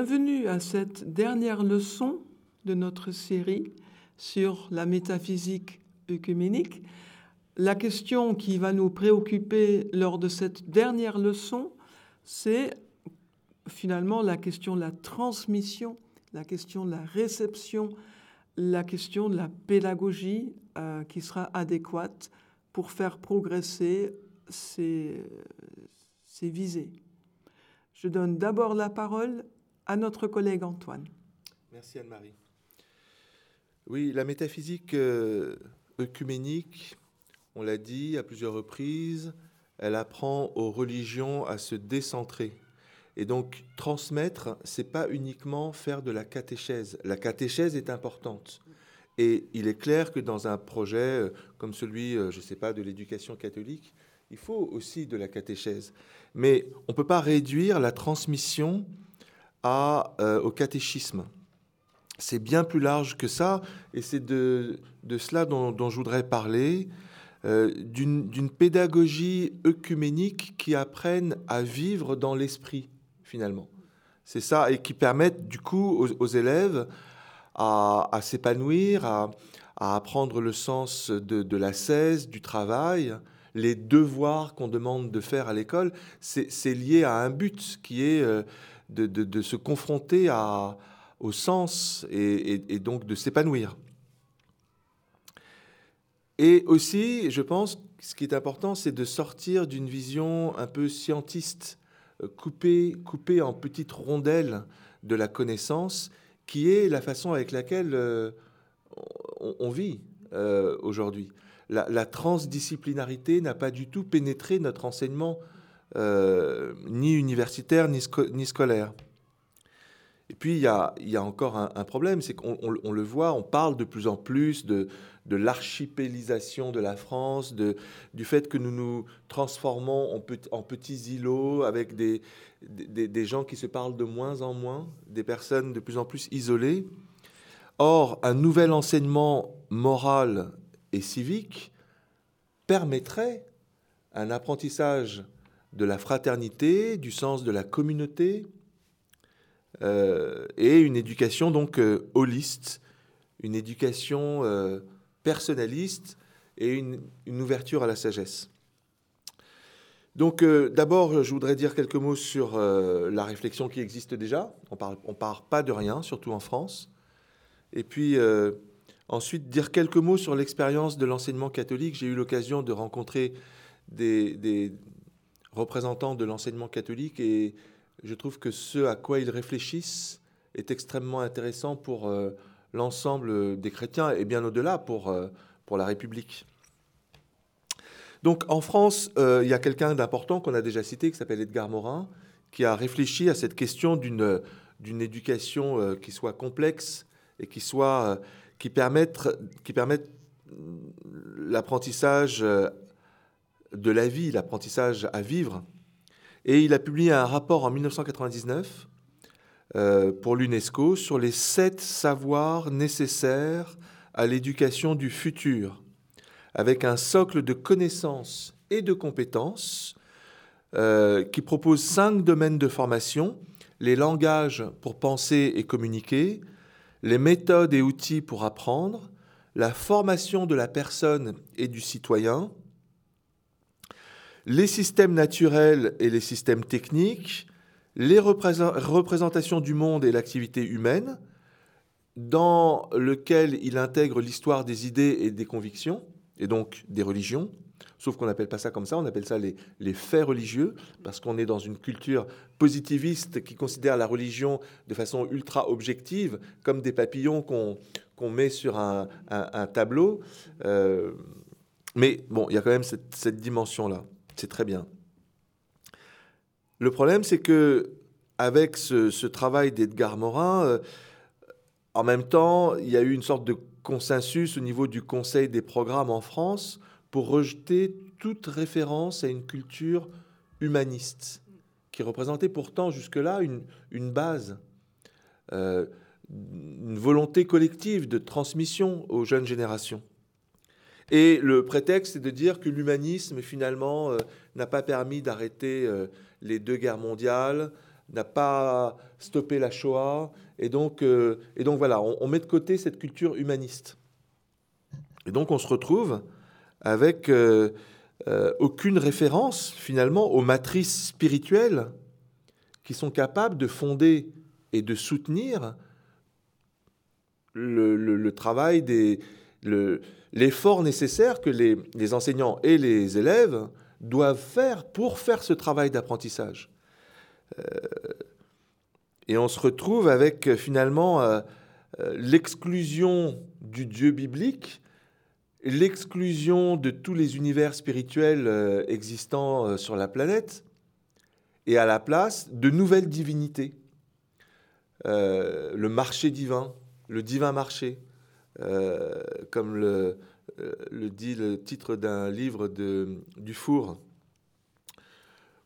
Bienvenue à cette dernière leçon de notre série sur la métaphysique œcuménique. La question qui va nous préoccuper lors de cette dernière leçon, c'est finalement la question de la transmission, la question de la réception, la question de la pédagogie euh, qui sera adéquate pour faire progresser ces, ces visées. Je donne d'abord la parole à notre collègue Antoine. Merci Anne-Marie. Oui, la métaphysique euh, œcuménique, on l'a dit à plusieurs reprises, elle apprend aux religions à se décentrer. Et donc transmettre, c'est pas uniquement faire de la catéchèse. La catéchèse est importante. Et il est clair que dans un projet euh, comme celui, euh, je ne sais pas, de l'éducation catholique, il faut aussi de la catéchèse. Mais on ne peut pas réduire la transmission euh, au catéchisme. C'est bien plus large que ça, et c'est de, de, cela dont, dont, je voudrais parler, euh, d'une pédagogie œcuménique qui apprenne à vivre dans l'esprit, finalement. C'est ça, et qui permette du coup aux, aux élèves à, à s'épanouir, à, à, apprendre le sens de, de la cesse, du travail, les devoirs qu'on demande de faire à l'école, c'est lié à un but qui est... Euh, de, se confronter au sens et, donc de s'épanouir. Et aussi, je pense, ce qui est important, c'est de sortir d'une vision un peu scientiste, coupée, coupée en petites rondelles de la connaissance, qui est la façon avec laquelle euh, on, vit euh, aujourd'hui. La, transdisciplinarité n'a pas du tout pénétré notre enseignement euh, ni universitaire ni, sco ni, scolaire. Et puis il y a, encore un, problème, c'est qu'on on, on le voit, on parle de plus en plus de, de l'archipélisation de la France, du fait que nous nous transformons en, pe en petits îlots avec des, gens qui se parlent de moins en moins, des personnes de plus en plus isolées. Or, un nouvel enseignement moral et civique permettrait un apprentissage de la fraternité, du sens de la communauté, euh, et une éducation donc euh, holiste, une éducation euh, personnaliste et une, ouverture à la sagesse. Donc euh, d'abord, je voudrais dire quelques mots sur la réflexion qui existe déjà. On ne on pas de rien, surtout en France. Et puis ensuite, dire quelques mots sur l'expérience de l'enseignement catholique. J'ai eu l'occasion de rencontrer des, représentants de l'enseignement catholique et je trouve que ce à quoi ils réfléchissent est extrêmement intéressant pour euh, l'ensemble des chrétiens et bien au-delà pour, euh, pour la République. Donc en France, euh, il y a quelqu'un d'important qu'on a déjà cité qui s'appelle Edgar Morin, qui a réfléchi à cette question d'une d'une éducation qui soit complexe et qui soit qui permette qui permette l'apprentissage de la vie, l'apprentissage à vivre. Et il a publié un rapport en 1999 euh, pour l'UNESCO sur les sept savoirs nécessaires à l'éducation du futur, avec un socle de connaissances et de compétences euh, qui propose cinq domaines de formation les langages pour penser et communiquer, les méthodes et outils pour apprendre, la formation de la personne et du citoyen, les systèmes naturels et les systèmes techniques, les représentations du monde et l'activité humaine, dans lequel il intègre l'histoire des idées et des convictions, et donc des religions, sauf qu'on n'appelle pas ça comme ça, on appelle ça les, faits religieux, parce qu'on est dans une culture positiviste qui considère la religion de façon ultra objective, comme des papillons qu'on qu met sur un, tableau. Euh, mais bon, il y a quand même cette dimension-là. C'est très bien. Le problème, c'est que avec ce, travail d'Edgar Morin, euh, en même temps, il y a eu une sorte de consensus au niveau du Conseil des programmes en France pour rejeter toute référence à une culture humaniste, qui représentait pourtant jusque-là une, une, base, euh, une volonté collective de transmission aux jeunes générations. Et le prétexte, c'est de dire que l'humanisme, finalement, euh, n'a pas permis d'arrêter euh, les deux guerres mondiales, n'a pas stoppé la Shoah. Et donc, euh, et donc voilà, on, met de côté cette culture humaniste. Et donc on se retrouve avec aucune référence finalement aux matrices spirituelles qui sont capables de fonder et de soutenir le, travail des l'effort nécessaire que les, enseignants et les élèves doivent faire pour faire ce travail d'apprentissage. Euh, et on se retrouve avec finalement euh, euh, l'exclusion du Dieu biblique, l'exclusion de tous les univers spirituels existants sur la planète, et à la place de nouvelles divinités. le marché divin, le divin marché, comme le, le, dit le titre d'un livre de Dufour,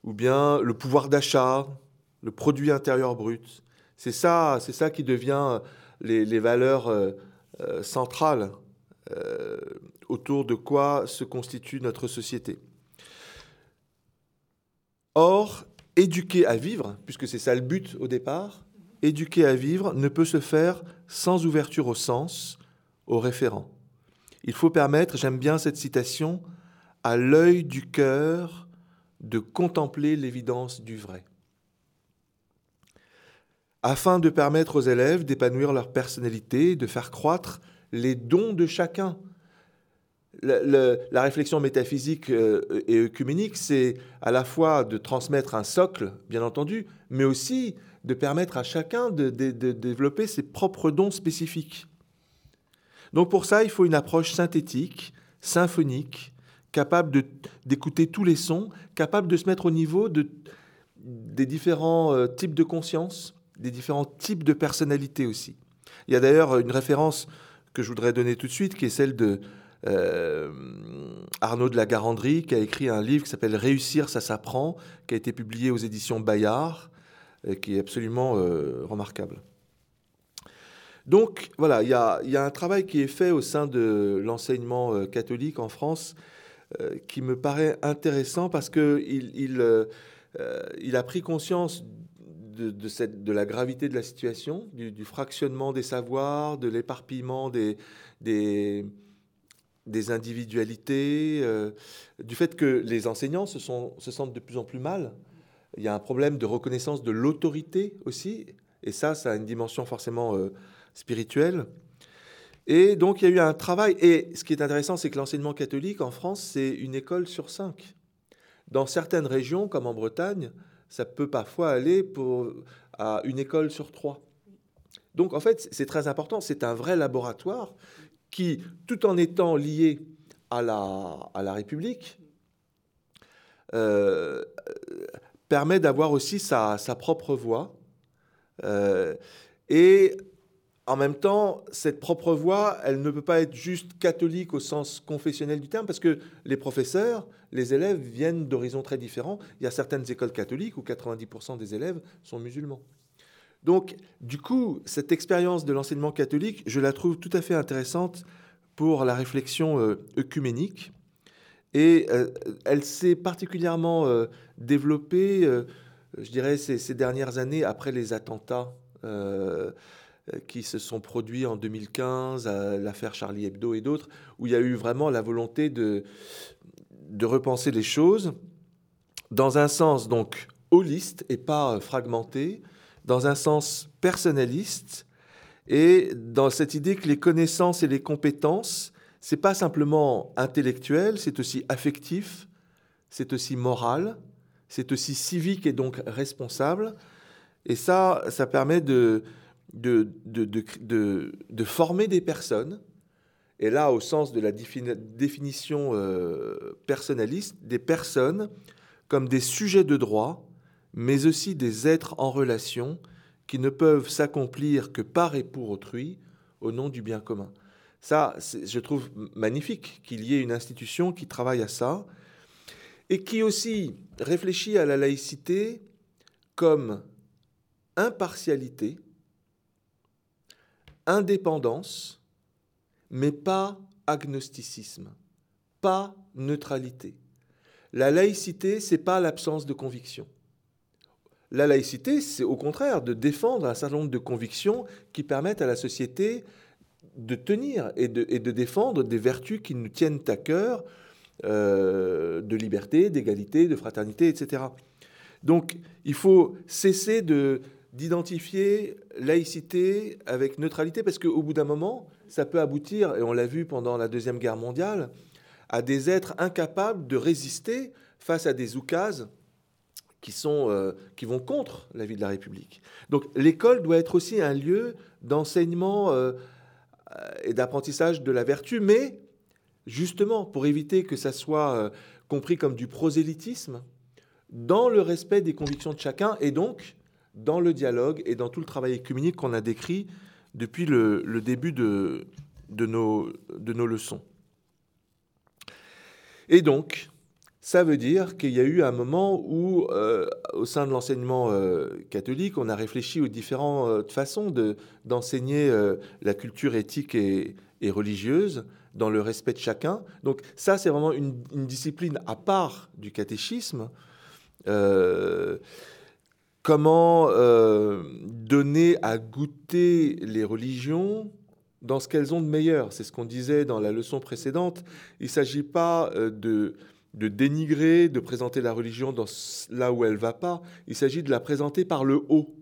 ou bien le pouvoir d'achat, le produit intérieur brut. C'est ça, c'est ça qui devient les, valeurs euh, euh, centrales euh, autour de quoi se constitue notre société. Or, éduquer à vivre, puisque c'est ça le but au départ, éduquer à vivre ne peut se faire sans ouverture au sens, au référent. Il faut permettre, j'aime bien cette citation, à l'œil du cœur de contempler l'évidence du vrai. Afin de permettre aux élèves d'épanouir leur personnalité, de faire croître les dons de chacun. la réflexion métaphysique euh, et œcuménique, c'est à la fois de transmettre un socle, bien entendu, mais aussi de permettre à chacun de développer ses propres dons spécifiques. Donc pour ça, il faut une approche synthétique, symphonique, capable d'écouter tous les sons, capable de se mettre au niveau de, des différents euh, types de conscience, des différents types de personnalités aussi. Il y a d'ailleurs une référence que je voudrais donner tout de suite, qui est celle de euh, Arnaud de la Garandrie, qui a écrit un livre qui s'appelle Réussir, ça s'apprend, qui a été publié aux éditions Bayard, qui est absolument euh, remarquable. Donc voilà, il y a, un travail qui est fait au sein de l'enseignement euh, catholique en France euh, qui me paraît intéressant parce qu'il euh, il, a pris conscience de, la gravité de la situation, du, fractionnement des savoirs, de l'éparpillement des, individualités, du fait que les enseignants se sentent de plus en plus mal. Il y a un problème de reconnaissance de l'autorité aussi, et ça, ça a une dimension forcément spirituelle. Et donc il y a eu un travail. Et ce qui est intéressant, c'est que l'enseignement catholique en France, c'est une école sur cinq. Dans certaines régions, comme en Bretagne, ça peut parfois aller pour, à une école sur trois. Donc en fait, c'est très important. C'est un vrai laboratoire qui, tout en étant lié à la, à la République, euh, permet d'avoir aussi sa, sa, propre voix. Euh, et en même temps, cette propre voix, elle ne peut pas être juste catholique au sens confessionnel du terme, parce que les professeurs, les élèves viennent d'horizons très différents. Il y a certaines écoles catholiques où 90% des élèves sont musulmans. Donc, du coup, cette expérience de l'enseignement catholique, je la trouve tout à fait intéressante pour la réflexion euh, œcuménique. Et euh, elle s'est particulièrement euh, développée, je dirais, ces, dernières années après les attentats euh, qui se sont produits en 2015, à l'affaire Charlie Hebdo et d'autres, où il y a eu vraiment la volonté de, de repenser les choses dans un sens donc holiste et pas fragmenté, dans un sens personnaliste et dans cette idée que les connaissances et les compétences, c'est pas simplement intellectuel, c'est aussi affectif, c'est aussi moral, c'est aussi civique et donc responsable. Et ça, ça permet de, de, de, former des personnes, et là au sens de la définition euh, personnaliste, des personnes comme des sujets de droit, mais aussi des êtres en relation qui ne peuvent s'accomplir que par et pour autrui au nom du bien commun. Ça, je trouve magnifique qu'il y ait une institution qui travaille à ça et qui aussi réfléchit à la laïcité comme impartialité, indépendance, mais pas agnosticisme, pas neutralité. La laïcité, c'est pas l'absence de conviction. La laïcité, c'est au contraire de défendre un certain nombre de convictions qui permettent à la société de tenir et de, défendre des vertus qui nous tiennent à cœur, euh, de liberté, d'égalité, de fraternité, etc. Donc il faut cesser de, d'identifier laïcité avec neutralité, parce qu'au bout d'un moment, ça peut aboutir, et on l'a vu pendant la Deuxième Guerre mondiale, à des êtres incapables de résister face à des oukases qui, sont, euh, qui vont contre la vie de la République. Donc l'école doit être aussi un lieu d'enseignement euh, et d'apprentissage de la vertu, mais justement pour éviter que ça soit euh, compris comme du prosélytisme, dans le respect des convictions de chacun, et donc dans le dialogue et dans tout le travail écuménique qu'on a décrit depuis le, début de, de, nos, de nos leçons. Et donc, ça veut dire qu'il y a eu un moment où, euh, au sein de l'enseignement euh, catholique, on a réfléchi aux différentes façons d'enseigner euh, la culture éthique et, religieuse dans le respect de chacun. Donc ça, c'est vraiment une, discipline à part du catéchisme. Comment donner à goûter les religions dans ce qu'elles ont de meilleur. C'est ce qu'on disait dans la leçon précédente. Il ne s'agit pas de de dénigrer, de présenter la religion dans là où elle va pas. Il s'agit de la présenter par le haut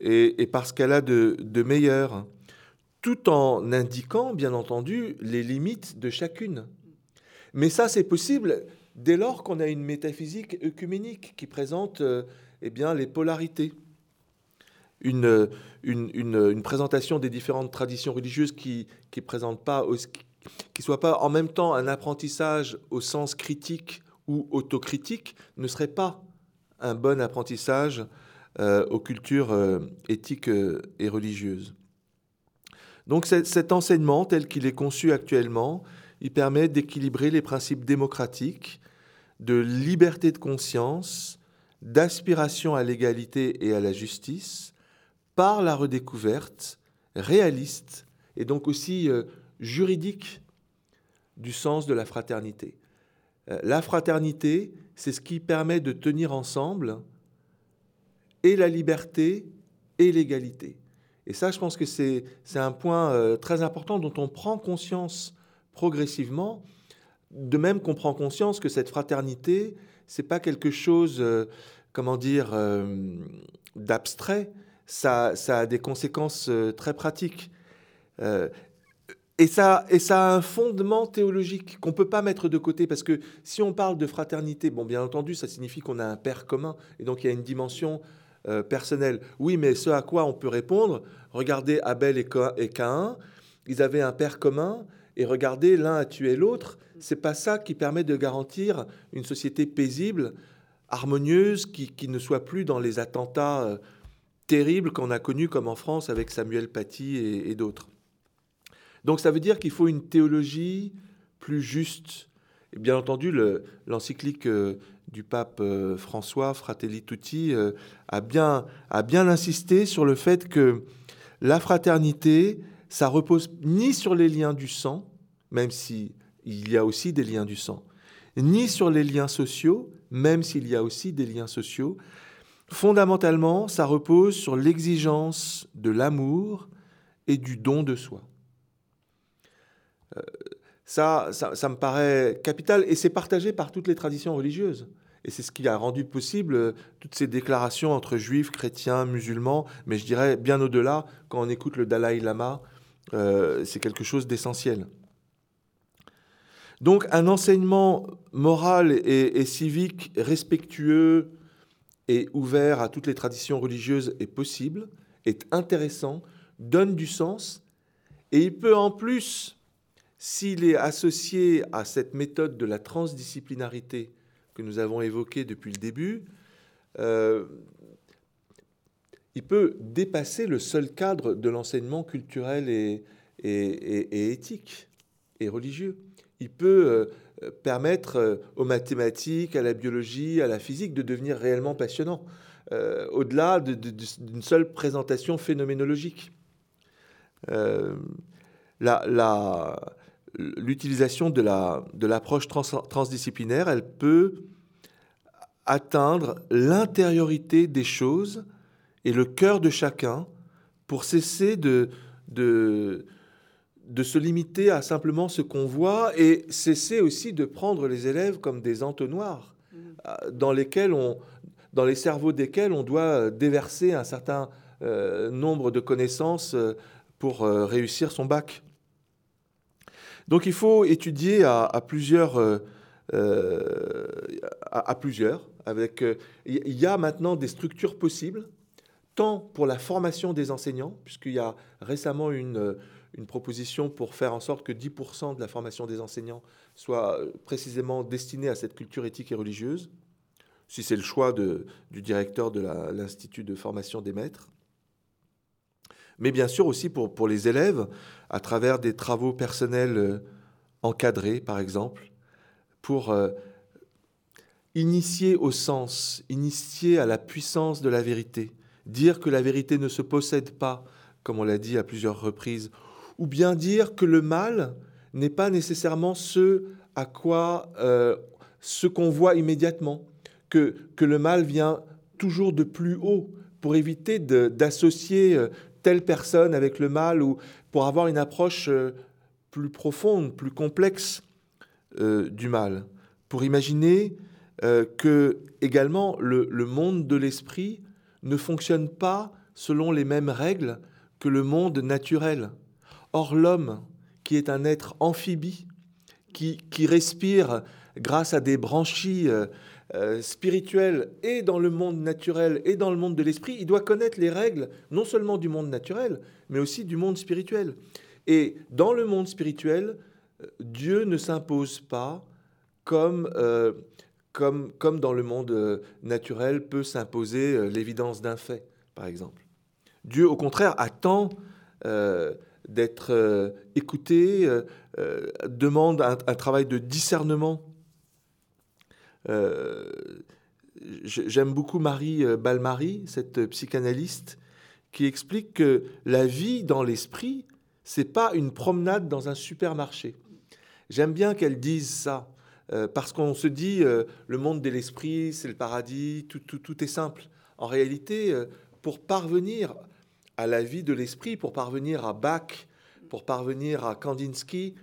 et, parce qu'elle a de, de meilleurs, tout en indiquant, bien entendu, les limites de chacune. Mais ça, c'est possible dès lors qu'on a une métaphysique œcuménique qui présente euh, eh bien, les polarités. Une, une, une, présentation des différentes traditions religieuses qui ne présentent pas, qui soit pas en même temps un apprentissage au sens critique ou autocritique ne serait pas un bon apprentissage euh, aux cultures euh, éthiques euh, et religieuses. Donc cet enseignement tel qu'il est conçu actuellement, il permet d'équilibrer les principes démocratiques de liberté de conscience, d'aspiration à l'égalité et à la justice par la redécouverte réaliste et donc aussi juridique du sens de la fraternité. Euh, la fraternité, c'est ce qui permet de tenir ensemble et la liberté et l'égalité. Et ça, je pense que c'est un point euh, très important dont on prend conscience progressivement, de même qu'on prend conscience que cette fraternité, c'est pas quelque chose, euh, comment dire, d'abstrait, ça, ça, a des conséquences très pratiques. Et ça, et ça a un fondement théologique qu'on ne peut pas mettre de côté, parce que si on parle de fraternité, bon, bien entendu, ça signifie qu'on a un père commun, et donc il y a une dimension euh, personnelle. Oui, mais ce à quoi on peut répondre, regardez Abel et Caïn, ils avaient un père commun, et regardez, l'un a tué l'autre. C'est pas ça qui permet de garantir une société paisible, harmonieuse, qui, ne soit plus dans les attentats euh, terribles qu'on a connus, comme en France avec Samuel Paty et d'autres. Donc ça veut dire qu'il faut une théologie plus juste. Et bien entendu, l'encyclique euh, du pape euh, François, Fratelli Tutti, a, bien, a bien insisté sur le fait que la fraternité, ça repose ni sur les liens du sang, même s'il y a aussi des liens du sang, ni sur les liens sociaux, même s'il y a aussi des liens sociaux. Fondamentalement, ça repose sur l'exigence de l'amour et du don de soi. Ça, ça, me paraît capital et c'est partagé par toutes les traditions religieuses. Et c'est ce qui a rendu possible euh, toutes ces déclarations entre juifs, chrétiens, musulmans, mais je dirais bien au-delà, quand on écoute le Dalai Lama, euh, c'est quelque chose d'essentiel. Donc un enseignement moral et, civique respectueux et ouvert à toutes les traditions religieuses est possible, est intéressant, donne du sens, et il peut en plus s'il est associé à cette méthode de la transdisciplinarité que nous avons évoquée depuis le début, euh, il peut dépasser le seul cadre de l'enseignement culturel et, éthique et religieux. Il peut euh, permettre euh, aux mathématiques, à la biologie, à la physique de devenir réellement passionnant, au-delà d'une seule présentation phénoménologique. la, la, l'utilisation de l'approche transdisciplinaire, elle peut atteindre l'intériorité des choses et le cœur de chacun pour cesser de, de, de se limiter à simplement ce qu'on voit et cesser aussi de prendre les élèves comme des entonnoirs mm. euh, dans lesquels on, dans les cerveaux desquels on doit déverser un certain euh, nombre de connaissances euh, pour réussir son bac. Donc il faut étudier à, plusieurs, à, plusieurs. Avec, il y a maintenant des structures possibles, tant pour la formation des enseignants, puisqu'il y a récemment une une proposition pour faire en sorte que 10% de la formation des enseignants soit euh, précisément destinée à cette culture éthique et religieuse, si c'est le choix du directeur de l'Institut de formation des maîtres. Mais bien sûr aussi pour, les élèves, à travers des travaux personnels euh, encadrés, par exemple, pour euh, initier au sens, initier à la puissance de la vérité, dire que la vérité ne se possède pas, comme on l'a dit à plusieurs reprises, ou bien dire que le mal n'est pas nécessairement ce à quoi euh, ce qu'on voit immédiatement, que, que le mal vient toujours de plus haut pour éviter d'associer euh, telle personne avec le mal ou pour avoir une approche euh, plus profonde, plus complexe du mal, pour imaginer que également le, le monde de l'esprit ne fonctionne pas selon les mêmes règles que le monde naturel. Or l'homme, qui est un être amphibie, qui, qui respire grâce à des branchies euh, euh, spirituelles et dans le monde naturel et dans le monde de l'esprit, il doit connaître les règles non seulement du monde naturel, mais aussi du monde spirituel. Et dans le monde spirituel, euh, Dieu ne s'impose pas comme, comme, comme dans le monde naturel peut s'imposer l'évidence d'un fait, par exemple. Dieu, au contraire, attend d'être euh, écouté, euh, euh, demande un, travail de discernement. J'aime beaucoup Marie Balmary, cette psychanalyste, qui explique que la vie dans l'esprit, c'est pas une promenade dans un supermarché. J'aime bien qu'elle dise ça, parce qu'on se dit le monde de l'esprit, c'est le paradis, tout, tout, tout, est simple. En réalité, pour parvenir à la vie de l'esprit, pour parvenir à Bach, pour parvenir à Kandinsky,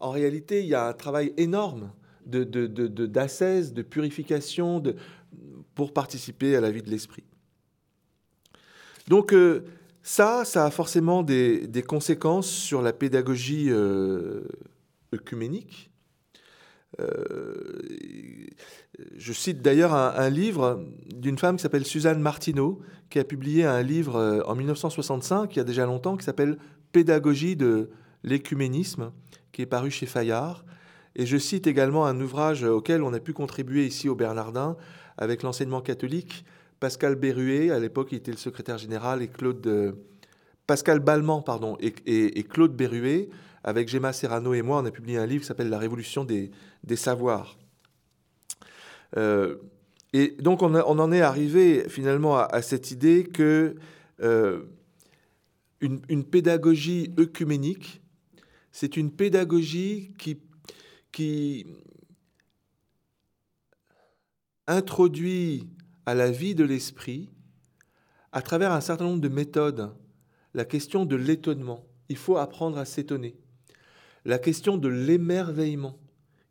en réalité, il y a un travail énorme de, de, de, purification, de, pour participer à la vie de l'esprit. Donc euh, ça, ça a forcément des, des, conséquences sur la pédagogie euh, œcuménique. Euh, je cite d'ailleurs un, livre d'une femme qui s'appelle Suzanne Martineau, qui a publié un livre euh, en 1965, il y a déjà longtemps, qui s'appelle Pédagogie de l'écuménisme, qui est paru chez Fayard. Et je cite également un ouvrage auquel on a pu contribuer ici au Bernardin avec l'enseignement catholique. Pascal Berruet, à l'époque, il était le secrétaire général, et Claude. Euh, Pascal pardon, et, Claude Berruet, avec Gemma Serrano et moi, on a publié un livre qui s'appelle La Révolution des, des savoirs. Euh, et donc on, en est arrivé finalement à, cette idée que euh, une, pédagogie œcuménique, c'est une pédagogie qui, qui introduit à la vie de l'esprit, à travers un certain nombre de méthodes, la question de l'étonnement. Il faut apprendre à s'étonner. La question de l'émerveillement.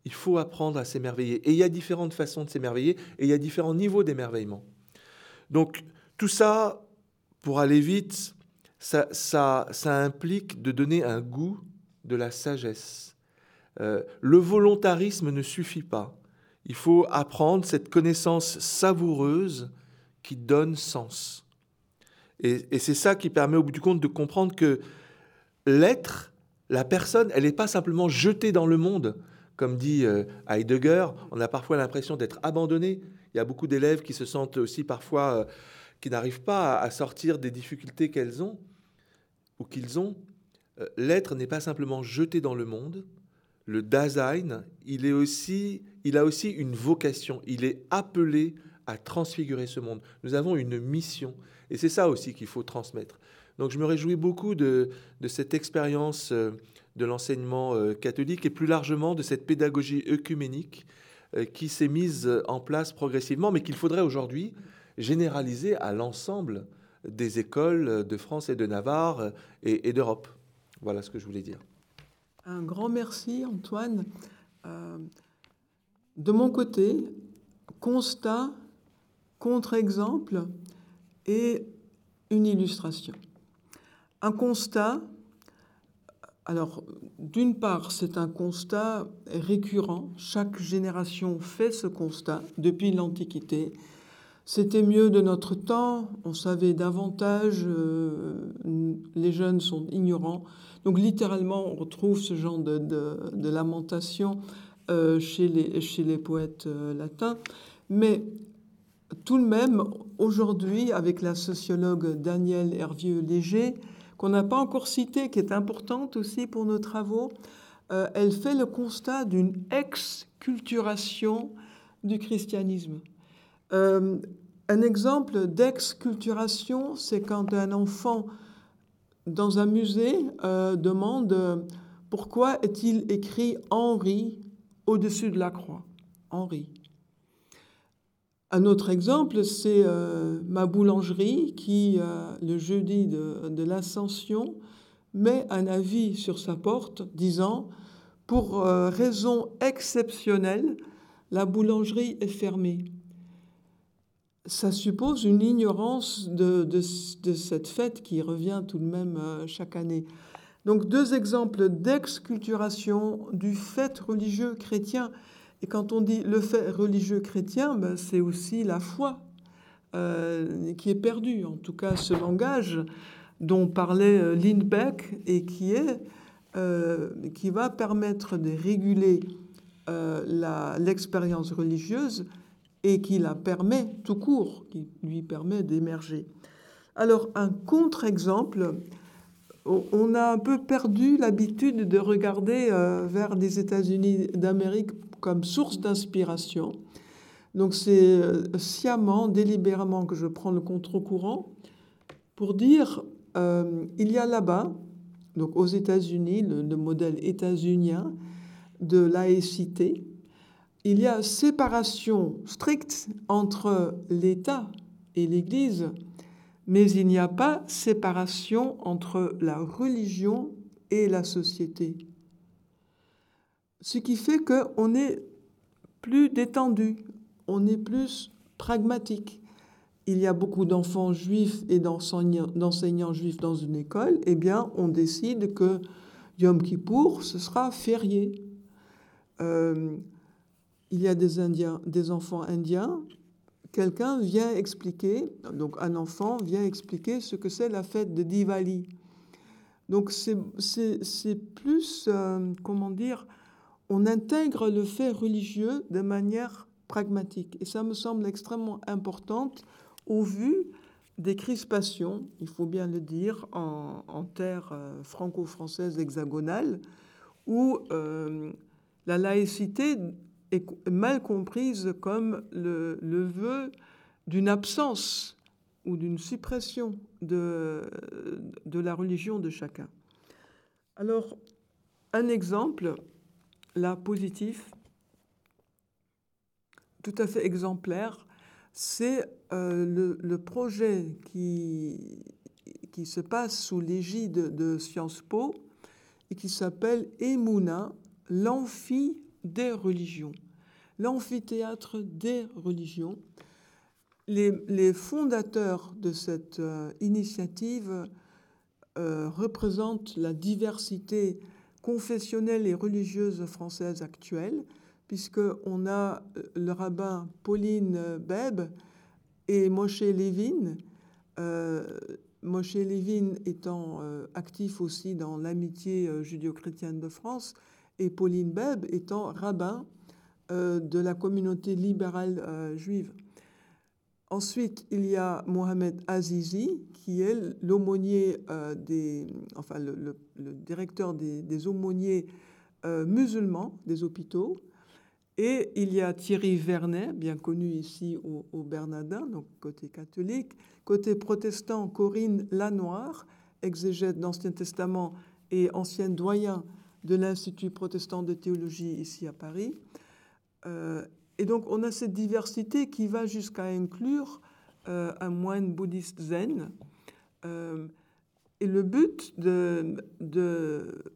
Il faut apprendre à s'émerveiller. Et il y a différentes façons de s'émerveiller et il y a différents niveaux d'émerveillement. Donc tout ça, pour aller vite, ça, implique de donner un goût de la sagesse. Euh, le volontarisme ne suffit pas. Il faut apprendre cette connaissance savoureuse qui donne sens. Et c'est ça qui permet au bout du compte de comprendre que l'être, la personne, elle n'est pas simplement jetée dans le monde. Comme dit euh, Heidegger, on a parfois l'impression d'être abandonné. Il y a beaucoup d'élèves qui se sentent aussi parfois, euh, qui n'arrivent pas à sortir des difficultés qu'elles ont ou qu'ils ont. Euh, l'être n'est pas simplement jeté dans le monde. Le Dasein, il, il a aussi une vocation. Il est appelé à transfigurer ce monde. Nous avons une mission. Et c'est ça aussi qu'il faut transmettre. Donc je me réjouis beaucoup de, cette expérience de l'enseignement euh, catholique et plus largement de cette pédagogie œcuménique qui s'est mise en place progressivement, mais qu'il faudrait aujourd'hui généraliser à l'ensemble des écoles de France et de Navarre et, d'Europe. Voilà ce que je voulais dire. Un grand merci, Antoine. de mon côté, constat, contre-exemple et une illustration. Un constat, alors d'une part c'est un constat récurrent, chaque génération fait ce constat depuis l'Antiquité. C'était mieux de notre temps, on savait davantage, euh, les jeunes sont ignorants. Donc littéralement on retrouve ce genre de, lamentation euh, chez, les, poètes euh, latins. Mais tout de même, aujourd'hui, avec la sociologue Danielle Hervieux-Léger, qu'on n'a pas encore citée, qui est importante aussi pour nos travaux, euh, elle fait le constat d'une exculturation du christianisme. Euh, un exemple d'exculturation, c'est quand un enfant dans un musée euh, demande pourquoi est-il écrit Henri au-dessus de la croix? Henri. Un autre exemple, c'est euh, ma boulangerie qui, euh, le jeudi de, l'Ascension, met un avis sur sa porte disant Pour euh, raison exceptionnelle, la boulangerie est fermée. Ça suppose une ignorance de, de cette fête qui revient tout de même chaque année. Donc deux exemples d'exculturation du fait religieux chrétien et quand on dit le fait religieux chrétien, ben, c'est aussi la foi euh, qui est perdue, en tout cas ce langage dont parlait euh, Lindbeck et qui, est, euh, qui va permettre de réguler l'expérience religieuse et qui la permet tout court, qui lui permet d'émerger. Alors un contre-exemple, on a un peu perdu l'habitude de regarder vers les États-Unis d'Amérique comme source d'inspiration. Donc c'est euh, sciemment, délibérément que je prends le contre-courant pour dire euh, il y a là-bas, donc aux États-Unis, le, le, modèle états-unien de laïcité, il y a séparation stricte entre l'État et l'Église, mais il n'y a pas séparation entre la religion et la société. Ce qui fait qu'on est plus détendu, on est plus pragmatique. Il y a beaucoup d'enfants juifs et d'enseignants juifs dans une école, eh bien, on décide que Yom Kippour, ce sera férié. Euh, il y a des, enfants indiens, quelqu'un vient expliquer, donc un enfant vient expliquer ce que c'est la fête de Diwali. Donc c'est plus, euh, comment dire, on intègre le fait religieux de manière pragmatique. Et ça me semble extrêmement important au vu des crispations, il faut bien le dire, en, terre euh, franco-française hexagonale, où euh, la laïcité est mal comprise comme le, vœu d'une absence ou d'une suppression de, de la religion de chacun. Alors, un exemple, Là, positif, tout à fait exemplaire, c'est euh, le, projet qui, qui se passe sous l'égide de Sciences Po et qui s'appelle Emouna, l'amphi des religions, l'amphithéâtre des religions. Les, fondateurs de cette euh, initiative euh, représentent la diversité confessionnelle et religieuse française actuelle, puisqu'on a euh, le rabbin Pauline Beb et Moshe Levin. Moshe Levin étant actif aussi dans l'amitié judéo-chrétienne de France et Pauline Beb étant rabbin de la communauté libérale juive. Ensuite, il y a Mohamed Azizi, qui est l'aumônier euh, des, enfin le, directeur des, aumôniers euh, musulmans des hôpitaux. Et il y a Thierry Vernet, bien connu ici au, au Bernardin, donc côté catholique. Côté protestant, Corinne Lanoire, exégète d'Ancien Testament et ancienne doyen de l'Institut protestant de théologie ici à Paris. Euh, Et donc on a cette diversité qui va jusqu'à inclure euh, un moine bouddhiste zen. Euh, et le but de, de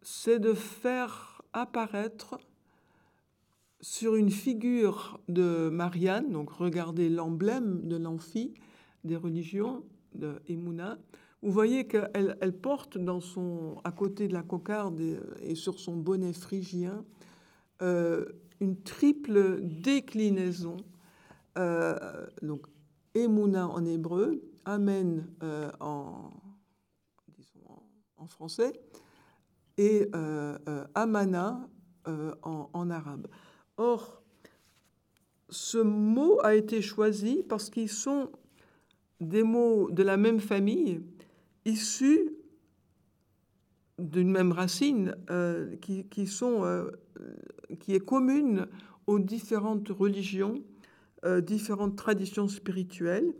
c'est de faire apparaître sur une figure de Marianne, donc regardez l'emblème de l'amphi des religions de vous voyez qu'elle elle porte dans son, à côté de la cocarde et, sur son bonnet phrygien euh, une triple déclinaison. Euh, donc Emuna en hébreu, Amen euh, en, en, français et Amana en arabe. Or, ce mot a été choisi parce qu'ils sont des mots de la même famille, issus d'une même racine, euh, qui, euh, qui est commune aux différentes religions, euh, différentes traditions spirituelles.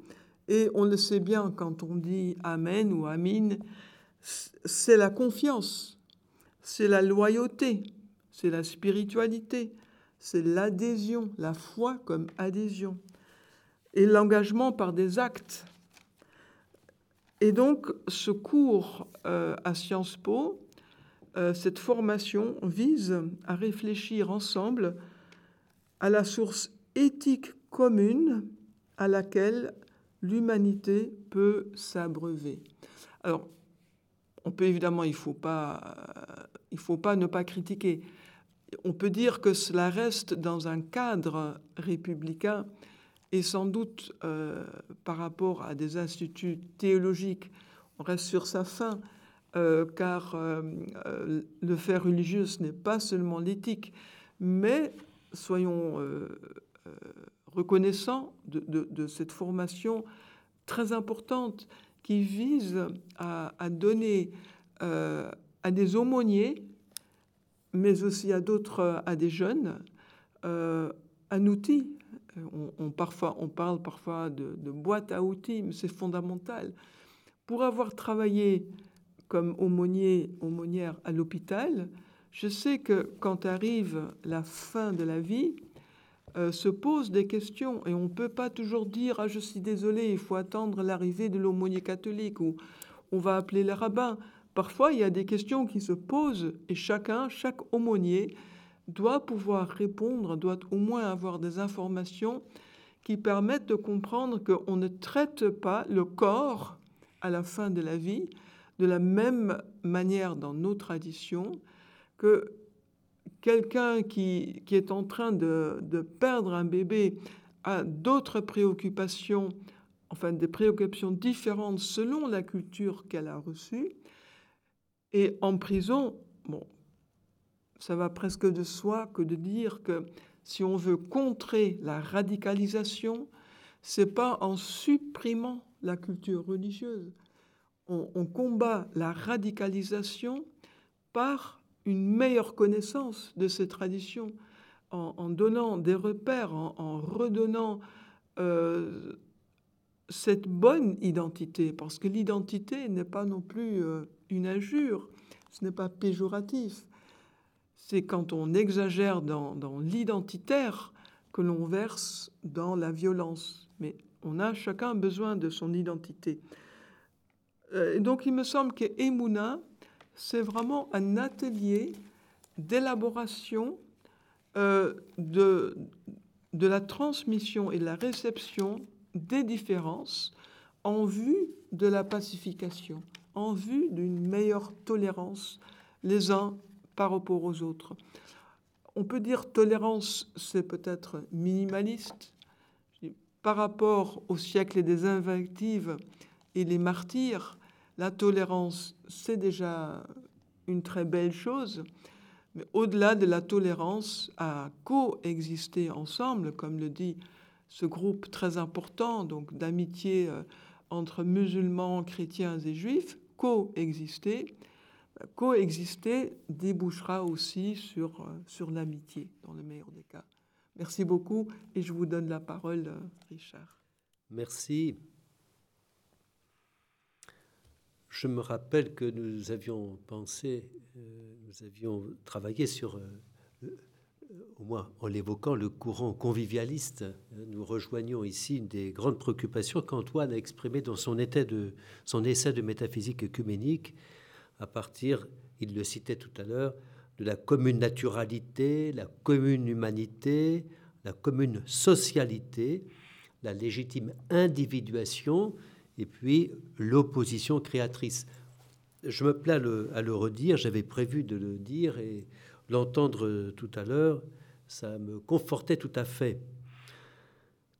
Et on le sait bien quand on dit Amen ou Amin, c'est la confiance, c'est la loyauté, c'est la spiritualité, c'est l'adhésion, la foi comme adhésion, et l'engagement par des actes. Et donc, ce cours euh, à Sciences Po, euh, cette formation vise à réfléchir ensemble à la source éthique commune à laquelle l'humanité peut s'abreuver. Alors, on peut évidemment, il ne faut, pas, faut pas ne pas critiquer on peut dire que cela reste dans un cadre républicain et sans doute euh, par rapport à des instituts théologiques, on reste sur sa fin, euh, car euh, le fait religieux, ce n'est pas seulement l'éthique, mais soyons reconnaissants de, cette formation très importante qui vise à, à donner à des aumôniers mais aussi à d'autres, à des jeunes, un outil. On, parfois, on parle parfois de, boîte à outils, mais c'est fondamental. Pour avoir travaillé comme aumônier, aumônière à l'hôpital, je sais que quand arrive la fin de la vie, euh, se posent des questions et on ne peut pas toujours dire ah je suis désolé il faut attendre l'arrivée de l'aumônier catholique ou on va appeler le rabbin Parfois, il y a des questions qui se posent et chacun, chaque aumônier, doit pouvoir répondre, doit au moins avoir des informations qui permettent de comprendre qu'on ne traite pas le corps à la fin de la vie de la même manière dans nos traditions que quelqu'un qui, est en train de, de perdre un bébé a d'autres préoccupations, enfin des préoccupations différentes selon la culture qu'elle a reçue. Et en prison, bon, ça va presque de soi que de dire que si on veut contrer la radicalisation, c'est pas en supprimant la culture religieuse. On, combat la radicalisation par une meilleure connaissance de ces traditions, en, donnant des repères, en, redonnant euh, cette bonne identité, parce que l'identité n'est pas non plus euh, une injure, ce n'est pas péjoratif. C'est quand on exagère dans, l'identitaire que l'on verse dans la violence. Mais on a chacun besoin de son identité. Euh, donc il me semble que Emouna, c'est vraiment un atelier d'élaboration euh, de, de la transmission et de la réception des différences en vue de la pacification, en vue d'une meilleure tolérance les uns par rapport aux autres. On peut dire tolérance, c'est peut-être minimaliste. Par rapport au siècle des invectives et les martyrs, la tolérance, c'est déjà une très belle chose. Mais au-delà de la tolérance à coexister ensemble, comme le dit ce groupe très important donc d'amitié euh, entre musulmans, chrétiens et juifs, coexister. Coexister débouchera aussi sur, euh, sur l'amitié, dans le meilleur des cas. Merci beaucoup et je vous donne la parole, euh, Richard. Merci. Je me rappelle que nous avions pensé, nous avions travaillé sur au moins en l'évoquant, le courant convivialiste. Nous rejoignons ici une des grandes préoccupations qu'Antoine a exprimées dans son, de, son essai de métaphysique œcuménique, à partir, il le citait tout à l'heure, de la commune naturalité, la commune humanité, la commune socialité, la légitime individuation et puis l'opposition créatrice. Je me plais à le, redire, j'avais prévu de le dire et l'entendre tout à l'heure, ça me confortait tout à fait.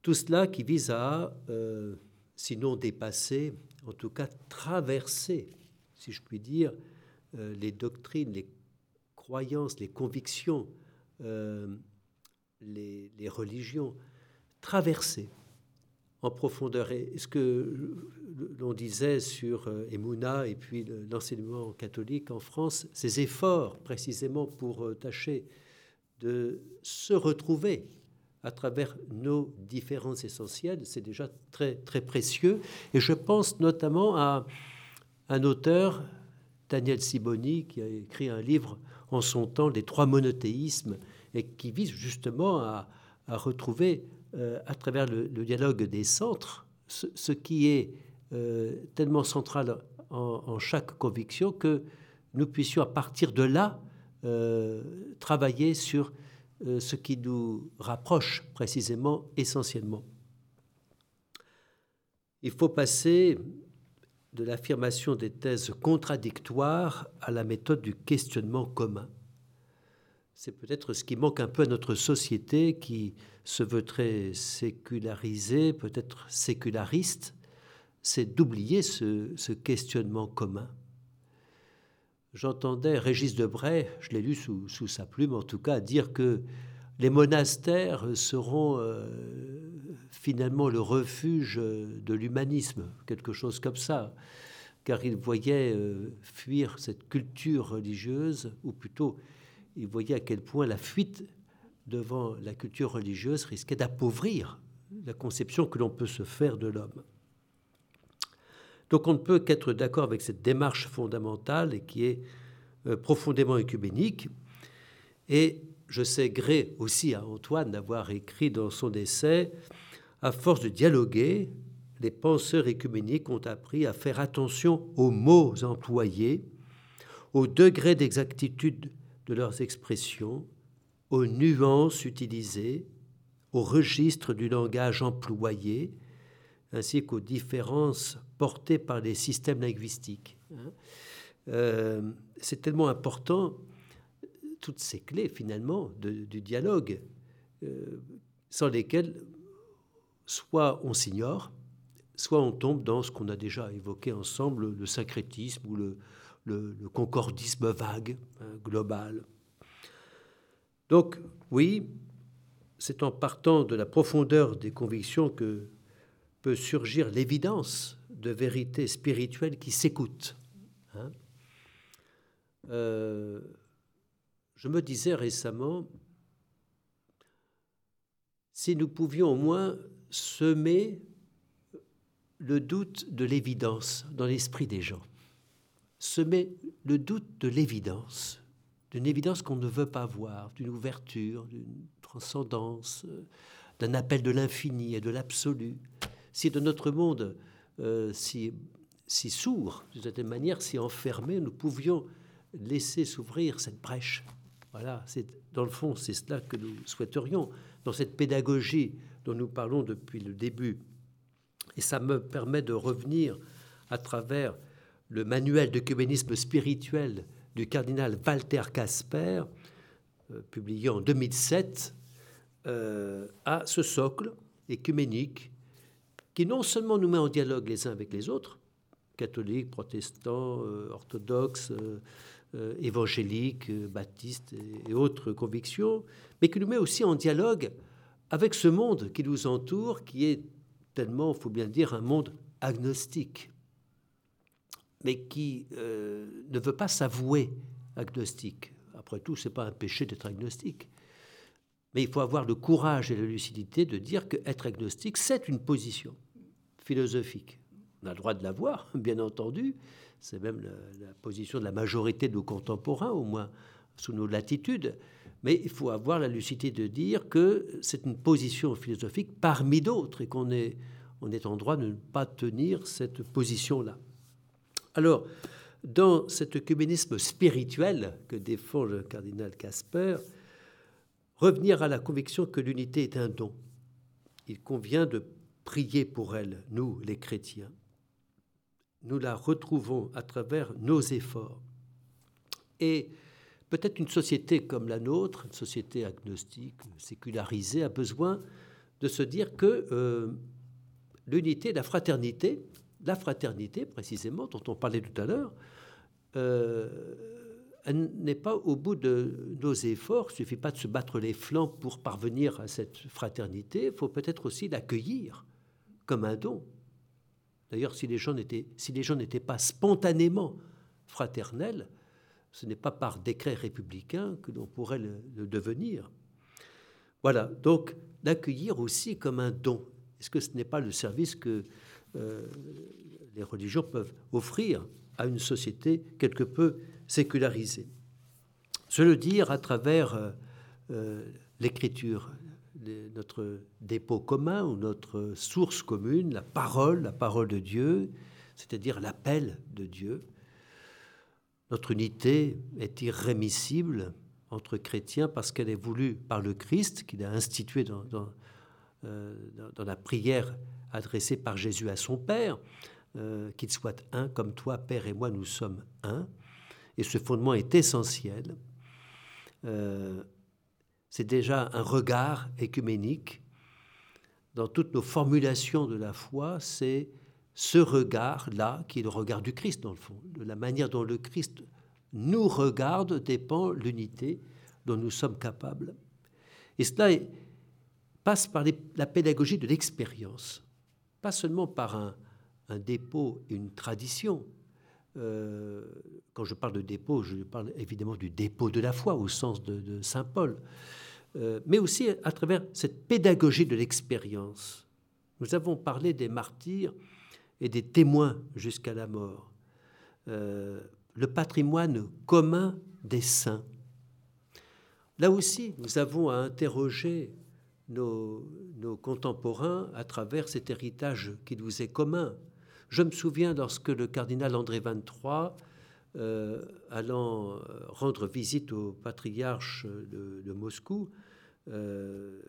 Tout cela qui vise à, euh, sinon dépasser, en tout cas traverser, si je puis dire, euh, les doctrines, les croyances, les convictions, euh, les, religions, traverser en profondeur. Et ce que l'on disait sur euh, Emouna et puis l'enseignement catholique en France, ces efforts précisément pour tâcher de se retrouver à travers nos différences essentielles, c'est déjà très, très précieux. Et je pense notamment à un auteur, Daniel Siboni, qui a écrit un livre en son temps, Les trois monothéismes, et qui vise justement à, retrouver, euh, à travers le, dialogue des centres, ce, qui est euh, tellement central en, chaque conviction que nous puissions, à partir de là, euh, travailler sur ce qui nous rapproche précisément, essentiellement. Il faut passer de l'affirmation des thèses contradictoires à la méthode du questionnement commun. C'est peut-être ce qui manque un peu à notre société qui se veut très sécularisée, peut-être séculariste, c'est d'oublier ce, questionnement commun. J'entendais Régis Debray, je l'ai lu sous, sa plume en tout cas, dire que les monastères seront euh, finalement le refuge de l'humanisme, quelque chose comme ça, car il voyait euh, fuir cette culture religieuse, ou plutôt il voyait à quel point la fuite devant la culture religieuse risquait d'appauvrir la conception que l'on peut se faire de l'homme. Donc on ne peut qu'être d'accord avec cette démarche fondamentale et qui est euh, profondément œcuménique. Et je sais gré aussi à Antoine d'avoir écrit dans son essai, à force de dialoguer, les penseurs écuméniques ont appris à faire attention aux mots employés, au degré d'exactitude de leurs expressions, aux nuances utilisées, au registre du langage employé, ainsi qu'aux différences portées par les systèmes linguistiques. Hein. Euh, c'est tellement important, toutes ces clés finalement du dialogue, euh, sans lesquelles soit on s'ignore, soit on tombe dans ce qu'on a déjà évoqué ensemble, le syncrétisme ou le, concordisme vague, hein, global. Donc oui, c'est en partant de la profondeur des convictions que peut surgir l'évidence de vérités spirituelles qui s'écoutent. Hein. Euh, je me disais récemment, si nous pouvions au moins semer le doute de l'évidence dans l'esprit des gens met le doute de l'évidence, d'une évidence qu'on ne veut pas voir, d'une ouverture, d'une transcendance, euh, d'un appel de l'infini et de l'absolu. Si de notre monde euh, si, si sourd, d'une certaine manière, si enfermé, nous pouvions laisser s'ouvrir cette brèche. Voilà, c'est dans le fond, c'est cela que nous souhaiterions dans cette pédagogie dont nous parlons depuis le début. Et ça me permet de revenir à travers le manuel d'œcuménisme spirituel du cardinal Walter Casper, euh, publié en 2007, euh, à ce socle écuménique qui non seulement nous met en dialogue les uns avec les autres, catholiques, protestants, euh, orthodoxes, évangéliques, baptistes et, autres convictions, mais qui nous met aussi en dialogue avec ce monde qui nous entoure, qui est tellement, il faut bien dire, un monde agnostique mais qui euh, ne veut pas s'avouer agnostique. Après tout, ce n'est pas un péché d'être agnostique. Mais il faut avoir le courage et la lucidité de dire qu'être agnostique, c'est une position philosophique. On a le droit de l'avoir, bien entendu. C'est même la, position de la majorité de nos contemporains, au moins sous nos latitudes. Mais il faut avoir la lucidité de dire que c'est une position philosophique parmi d'autres et qu'on est, on est en droit de ne pas tenir cette position-là. Alors, dans cet œcuménisme spirituel que défend le cardinal Casper, revenir à la conviction que l'unité est un don. Il convient de prier pour elle, nous les chrétiens. Nous la retrouvons à travers nos efforts. Et peut-être une société comme la nôtre, une société agnostique, sécularisée, a besoin de se dire que euh, l'unité, la fraternité, la fraternité précisément, dont on parlait tout à l'heure, euh, elle n'est pas au bout de nos efforts. Il ne suffit pas de se battre les flancs pour parvenir à cette fraternité. Il faut peut-être aussi l'accueillir comme un don. D'ailleurs, si les gens n'étaient, si pas spontanément fraternels, ce n'est pas par décret républicain que l'on pourrait le, devenir. Voilà, donc l'accueillir aussi comme un don. Est-ce que ce n'est pas le service que euh, les religions peuvent offrir à une société quelque peu sécularisée? Se le dire à travers euh, euh, l'écriture, notre dépôt commun ou notre source commune, la parole, la parole de Dieu, c'est-à-dire l'appel de Dieu. Notre unité est irrémissible entre chrétiens parce qu'elle est voulue par le Christ, qu'il a instituée dans, euh, dans, la prière adressée par Jésus à son Père, euh, qu'il soit un comme toi, Père et moi, nous sommes un. Et ce fondement est essentiel. Euh, c'est déjà un regard écuménique. Dans toutes nos formulations de la foi, c'est ce regard-là qui est le regard du Christ, dans le fond. De la manière dont le Christ nous regarde dépend l'unité dont nous sommes capables. Et cela passe par la pédagogie de l'expérience, pas seulement par un, dépôt et une tradition. Euh, quand je parle de dépôt, je parle évidemment du dépôt de la foi au sens de Saint Paul. Euh, mais aussi à travers cette pédagogie de l'expérience. Nous avons parlé des martyrs et des témoins jusqu'à la mort. Euh, le patrimoine commun des saints. Là aussi, nous avons à interroger nos, contemporains à travers cet héritage qui nous est commun. Je me souviens lorsque le cardinal André XXIII, euh, allant rendre visite au patriarche de Moscou, euh,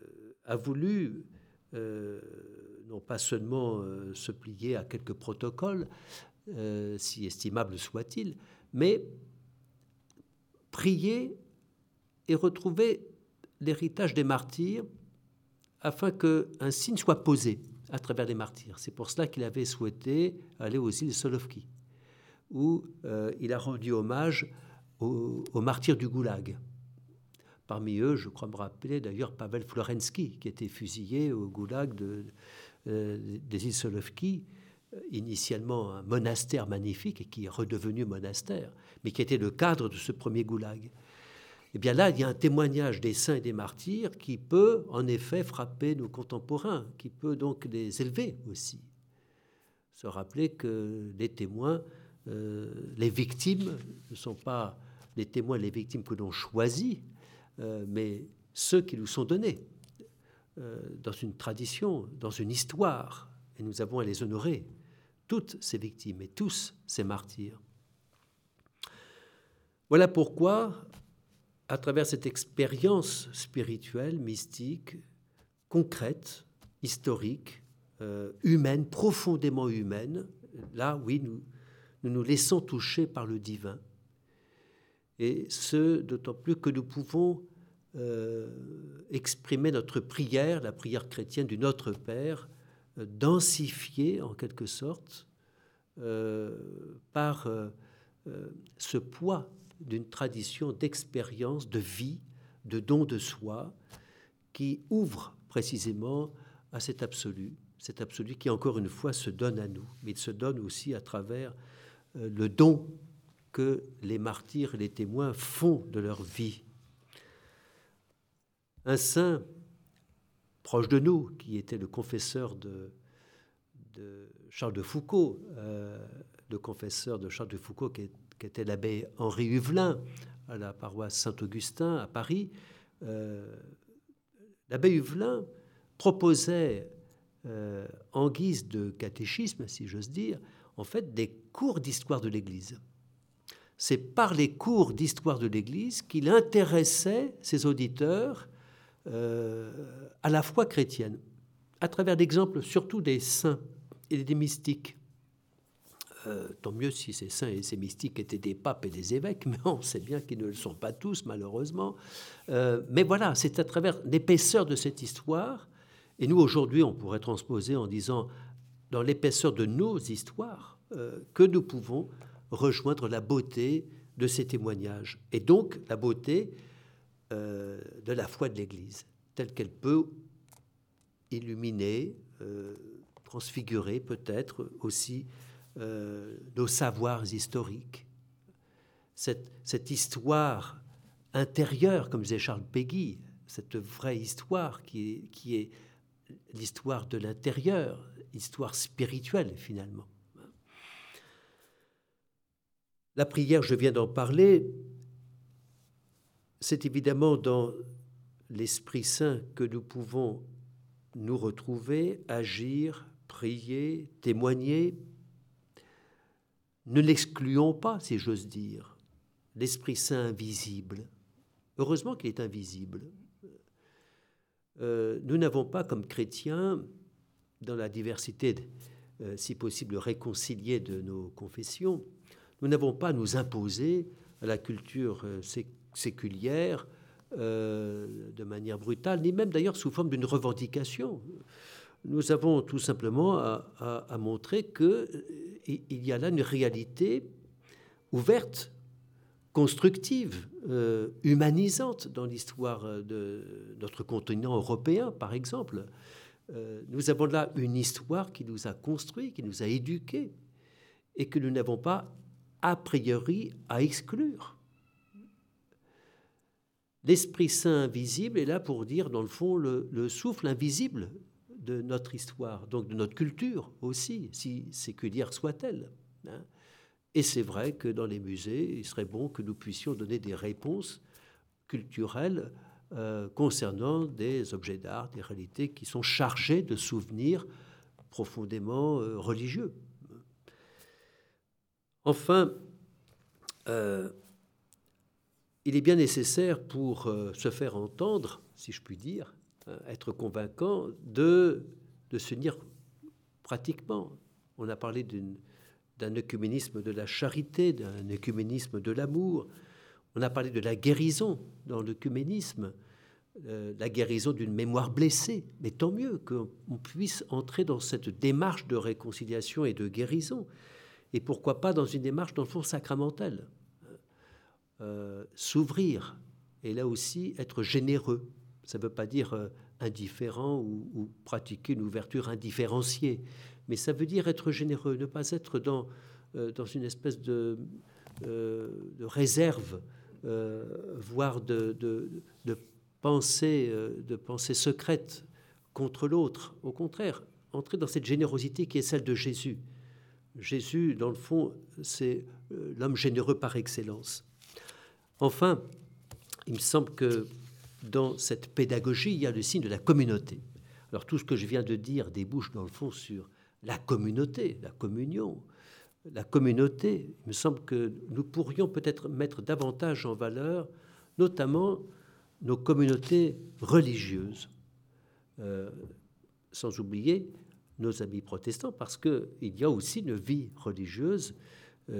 a voulu euh, non pas seulement euh, se plier à quelques protocoles, si estimables soient-ils, mais prier et retrouver l'héritage des martyrs afin qu'un signe soit posé à travers les martyrs. C'est pour cela qu'il avait souhaité aller aux îles Solovki, où il a rendu hommage aux martyrs du Goulag. Parmi eux, je crois me rappeler d'ailleurs Pavel Florensky, qui était fusillé au goulag euh, des îles Solovki, euh, initialement un monastère magnifique et qui est redevenu monastère, mais qui était le cadre de ce premier goulag. Eh bien là, il y a un témoignage des saints et des martyrs qui peut en effet frapper nos contemporains, qui peut donc les élever aussi. Se rappeler que les témoins, euh, les victimes ne sont pas les témoins, les victimes que l'on choisit, euh, mais ceux qui nous sont donnés euh, dans une tradition, dans une histoire, et nous avons à les honorer, toutes ces victimes et tous ces martyrs. Voilà pourquoi, à travers cette expérience spirituelle, mystique, concrète, historique, euh, humaine, profondément humaine, là, oui, nous, nous laissons toucher par le divin. Et ce, d'autant plus que nous pouvons euh, exprimer notre prière, la prière chrétienne du Notre Père, euh, densifiée en quelque sorte euh, par ce poids d'une tradition d'expérience, de vie, de don de soi, qui ouvre précisément à cet absolu, cet absolu qui encore une fois se donne à nous, mais il se donne aussi à travers le don que les martyrs et les témoins font de leur vie. Un saint proche de nous, qui était le confesseur de, Charles de Foucault, euh, le confesseur de Charles de Foucault, qui, était l'abbé Henri Huvelin à la paroisse Saint-Augustin à Paris, l'abbé Huvelin proposait, en guise de catéchisme, si j'ose dire, en fait, des cours d'histoire de l'Église. C'est par les cours d'histoire de l'Église qu'il intéressait ses auditeurs à la foi chrétienne, à travers l'exemple surtout des saints et des mystiques. Euh, tant mieux si ces saints et ces mystiques étaient des papes et des évêques, mais on sait bien qu'ils ne le sont pas tous, malheureusement. Euh, mais voilà, c'est à travers l'épaisseur de cette histoire, et nous aujourd'hui, on pourrait transposer en disant, dans l'épaisseur de nos histoires, euh, que nous pouvons rejoindre la beauté de ces témoignages, et donc la beauté de la foi de l'Église, telle qu'elle peut illuminer, transfigurer peut-être aussi euh, nos savoirs historiques, cette, cette, histoire intérieure, comme disait Charles Péguy, cette vraie histoire qui est, qui est l'histoire de l'intérieur, histoire spirituelle finalement. La prière, je viens d'en parler, c'est évidemment dans l'Esprit Saint que nous pouvons nous retrouver, agir, prier, témoigner, ne l'excluons pas, si j'ose dire, l'Esprit Saint invisible. Heureusement qu'il est invisible. Euh, nous n'avons pas, comme chrétiens, dans la diversité, euh, si possible, réconciliée de nos confessions, nous n'avons pas à nous imposer à la culture euh, séculière de manière brutale, ni même d'ailleurs sous forme d'une revendication. Nous avons tout simplement à, montrer que il y a là une réalité ouverte, constructive, euh, humanisante dans l'histoire euh, de notre continent européen, par exemple. Euh, nous avons là une histoire qui nous a construits, qui nous a éduqués, et que nous n'avons pas a priori à exclure. L'Esprit Saint invisible est là pour dire, dans le fond, le souffle invisible de notre histoire, donc de notre culture aussi, si séculière soit-elle. Hein. Et c'est vrai que dans les musées, il serait bon que nous puissions donner des réponses culturelles euh, concernant des objets d'art, des réalités qui sont chargées de souvenirs profondément euh, religieux. Enfin, euh, il est bien nécessaire pour se faire entendre, si je puis dire, être convaincant de, de se dire pratiquement. On a parlé d'un œcuménisme de la charité, d'un œcuménisme de l'amour. On a parlé de la guérison dans l'œcuménisme, euh, la guérison d'une mémoire blessée. Mais tant mieux qu'on puisse entrer dans cette démarche de réconciliation et de guérison. Et pourquoi pas dans une démarche, dans le fond, sacramentelle. Euh, s'ouvrir et là aussi être généreux. Ça ne veut pas dire euh, indifférent ou, pratiquer une ouverture indifférenciée, mais ça veut dire être généreux, ne pas être dans, euh, dans une espèce de, euh, réserve, voire de, de, pensée, de pensée secrète contre l'autre. Au contraire, entrer dans cette générosité qui est celle de Jésus. Jésus, dans le fond, c'est l'homme généreux par excellence. Enfin, il me semble que dans cette pédagogie, il y a le signe de la communauté. Alors tout ce que je viens de dire débouche dans le fond sur la communauté, la communion, la communauté. Il me semble que nous pourrions peut-être mettre davantage en valeur, notamment nos communautés religieuses, euh, sans oublier nos amis protestants, parce qu'il y a aussi une vie religieuse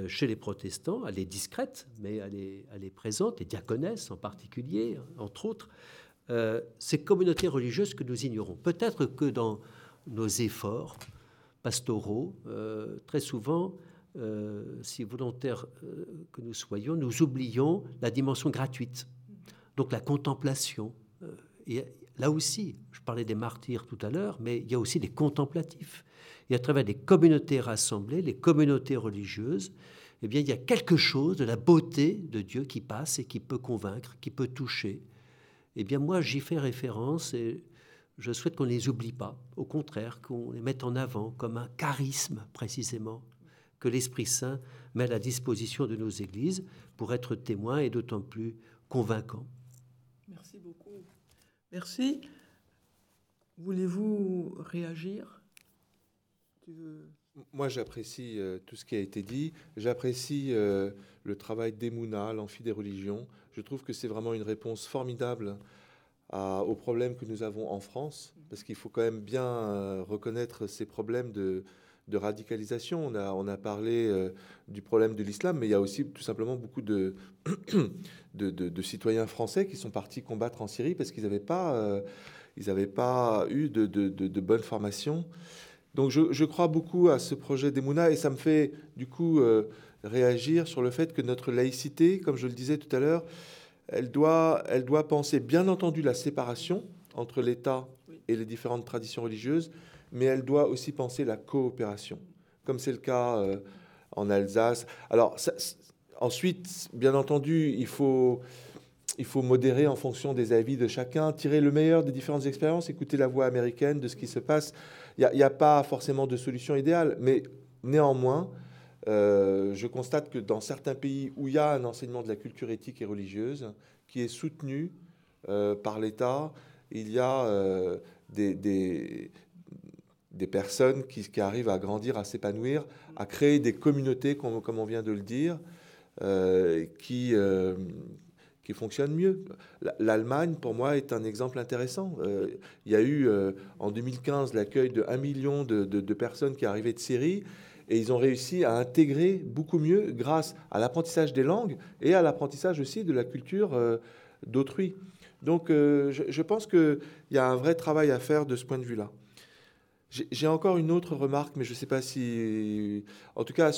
chez les protestants, elle est discrète, mais elle est, présente, et diaconesse en particulier, entre autres, euh, ces communautés religieuses que nous ignorons. Peut-être que dans nos efforts pastoraux, euh, très souvent, si volontaires que nous soyons, nous oublions la dimension gratuite, donc la contemplation. Là aussi, je parlais des martyrs tout à l'heure, mais il y a aussi des contemplatifs et à travers les communautés rassemblées, les communautés religieuses, eh bien, il y a quelque chose de la beauté de Dieu qui passe et qui peut convaincre, qui peut toucher. Eh bien, moi, j'y fais référence et je souhaite qu'on ne les oublie pas. Au contraire, qu'on les mette en avant comme un charisme, précisément, que l'Esprit Saint met à la disposition de nos églises pour être témoins et d'autant plus convaincants. Merci beaucoup. Merci. Voulez-vous réagir? Moi, j'apprécie euh, tout ce qui a été dit. J'apprécie euh, le travail d'Emouna, l'amphi des religions. Je trouve que c'est vraiment une réponse formidable aux problèmes que nous avons en France, parce qu'il faut quand même bien euh, reconnaître ces problèmes de, de radicalisation. On a, on a parlé euh, du problème de l'islam, mais il y a aussi tout simplement beaucoup de, de, citoyens français qui sont partis combattre en Syrie parce qu'ils n'avaient pas, euh, ils pas eu de, de, bonne formation. Donc je, je, crois beaucoup à ce projet d'Emouna et ça me fait du coup euh, réagir sur le fait que notre laïcité, comme je le disais tout à l'heure, elle doit, elle doit penser bien entendu la séparation entre l'État et les différentes traditions religieuses, mais elle doit aussi penser la coopération, comme c'est le cas euh, en Alsace. Alors, ensuite, bien entendu, il faut, il faut modérer en fonction des avis de chacun, tirer le meilleur des différentes expériences, écouter la voix américaine de ce qui se passe. Il n'y a, pas forcément de solution idéale, mais néanmoins, euh, je constate que dans certains pays où il y a un enseignement de la culture éthique et religieuse qui est soutenu euh, par l'État, il y a des, des personnes qui, arrivent à grandir, à s'épanouir, à créer des communautés, comme, comme, on vient de le dire, euh, qui, euh, qui fonctionnent mieux. L'Allemagne, pour moi, est un exemple intéressant. Euh, il y a eu en 2015 l'accueil de 1 million de, de, personnes qui arrivaient de Syrie. Et ils ont réussi à intégrer beaucoup mieux grâce à l'apprentissage des langues et à l'apprentissage aussi de la culture d'autrui. Donc je, je pense qu'il y a un vrai travail à faire de ce point de vue-là. J'ai encore une autre remarque, mais je ne sais pas si... En tout cas,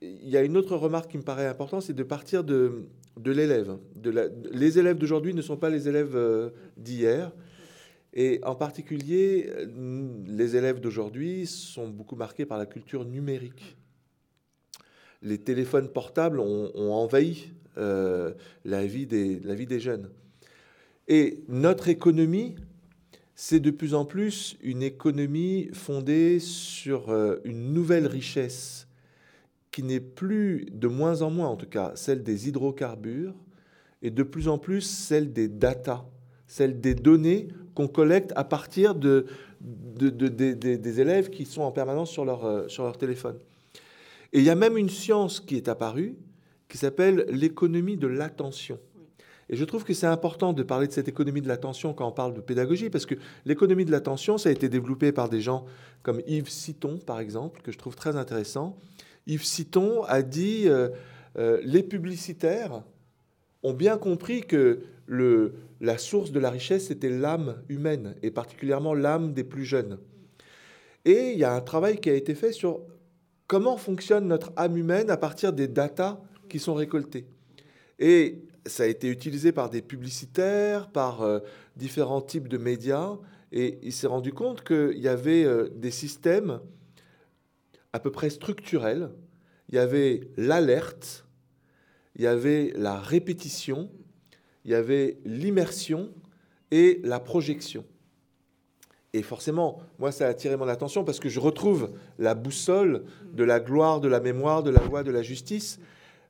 il y a une autre remarque qui me paraît importante, c'est de partir de, de l'élève. Les élèves d'aujourd'hui ne sont pas les élèves euh, d'hier. Et en particulier, les élèves d'aujourd'hui sont beaucoup marqués par la culture numérique. Les téléphones portables ont, envahi euh, la, vie des, la vie des jeunes. Et notre économie c'est de plus en plus une économie fondée sur euh, une nouvelle richesse qui n'est plus, de moins en moins en tout cas, celle des hydrocarbures, et de plus en plus celle des data, celle des données qu'on collecte à partir de, des élèves qui sont en permanence sur leur, euh, sur leur téléphone. Et il y a même une science qui est apparue qui s'appelle l'économie de l'attention. Et je trouve que c'est important de parler de cette économie de l'attention quand on parle de pédagogie, parce que l'économie de l'attention, ça a été développé par des gens comme Yves Citon, par exemple, que je trouve très intéressant. Yves Citon a dit euh, euh, les publicitaires ont bien compris que la source de la richesse, c'était l'âme humaine, et particulièrement l'âme des plus jeunes. Et il y a un travail qui a été fait sur comment fonctionne notre âme humaine à partir des datas qui sont récoltées. Et ça a été utilisé par des publicitaires, par euh, différents types de médias, et il s'est rendu compte qu'il y avait euh, des systèmes à peu près structurels. Il y avait l'alerte, il y avait la répétition, il y avait l'immersion et la projection. Et forcément, moi, ça a attiré mon attention parce que je retrouve la boussole de la gloire, de la mémoire, de la loi, de la justice.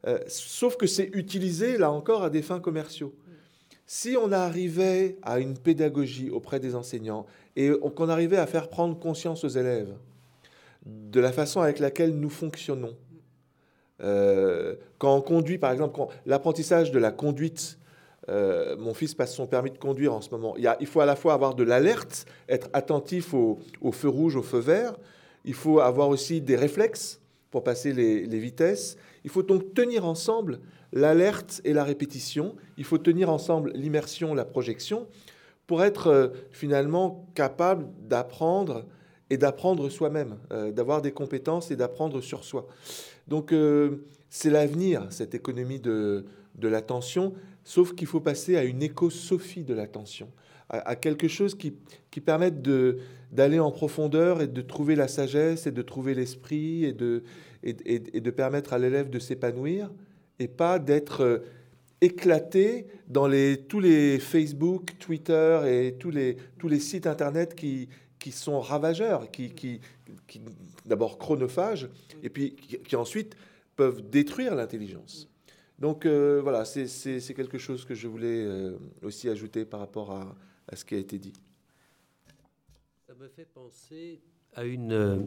Euh, sauf que c'est utilisé, là encore, à des fins commerciaux. Si on arrivait à une pédagogie auprès des enseignants et qu'on arrivait à faire prendre conscience aux élèves de la façon avec laquelle nous fonctionnons, euh, quand on conduit, par exemple, l'apprentissage de la conduite, euh, mon fils passe son permis de conduire en ce moment. Il, il faut à la fois avoir de l'alerte, être attentif au, feu rouge, au feu vert. Il faut avoir aussi des réflexes pour passer les, vitesses. Il faut donc tenir ensemble l'alerte et la répétition. Il faut tenir ensemble l'immersion, la projection, pour être euh, finalement capable d'apprendre et d'apprendre soi-même, euh, d'avoir des compétences et d'apprendre sur soi. Donc euh, c'est l'avenir, cette économie de, de l'attention, sauf qu'il faut passer à une écosophie de l'attention, à, quelque chose qui, qui permette d'aller en profondeur et de trouver la sagesse et de trouver l'esprit et de, et, de permettre à l'élève de s'épanouir et pas d'être euh, éclaté dans les, tous les Facebook, Twitter et tous les, tous les sites Internet qui, qui sont ravageurs, qui, qui, d'abord chronophages, et puis qui, ensuite peuvent détruire l'intelligence. Donc euh, voilà, c'est quelque chose que je voulais euh, aussi ajouter par rapport à, à ce qui a été dit. Ça me fait penser à une,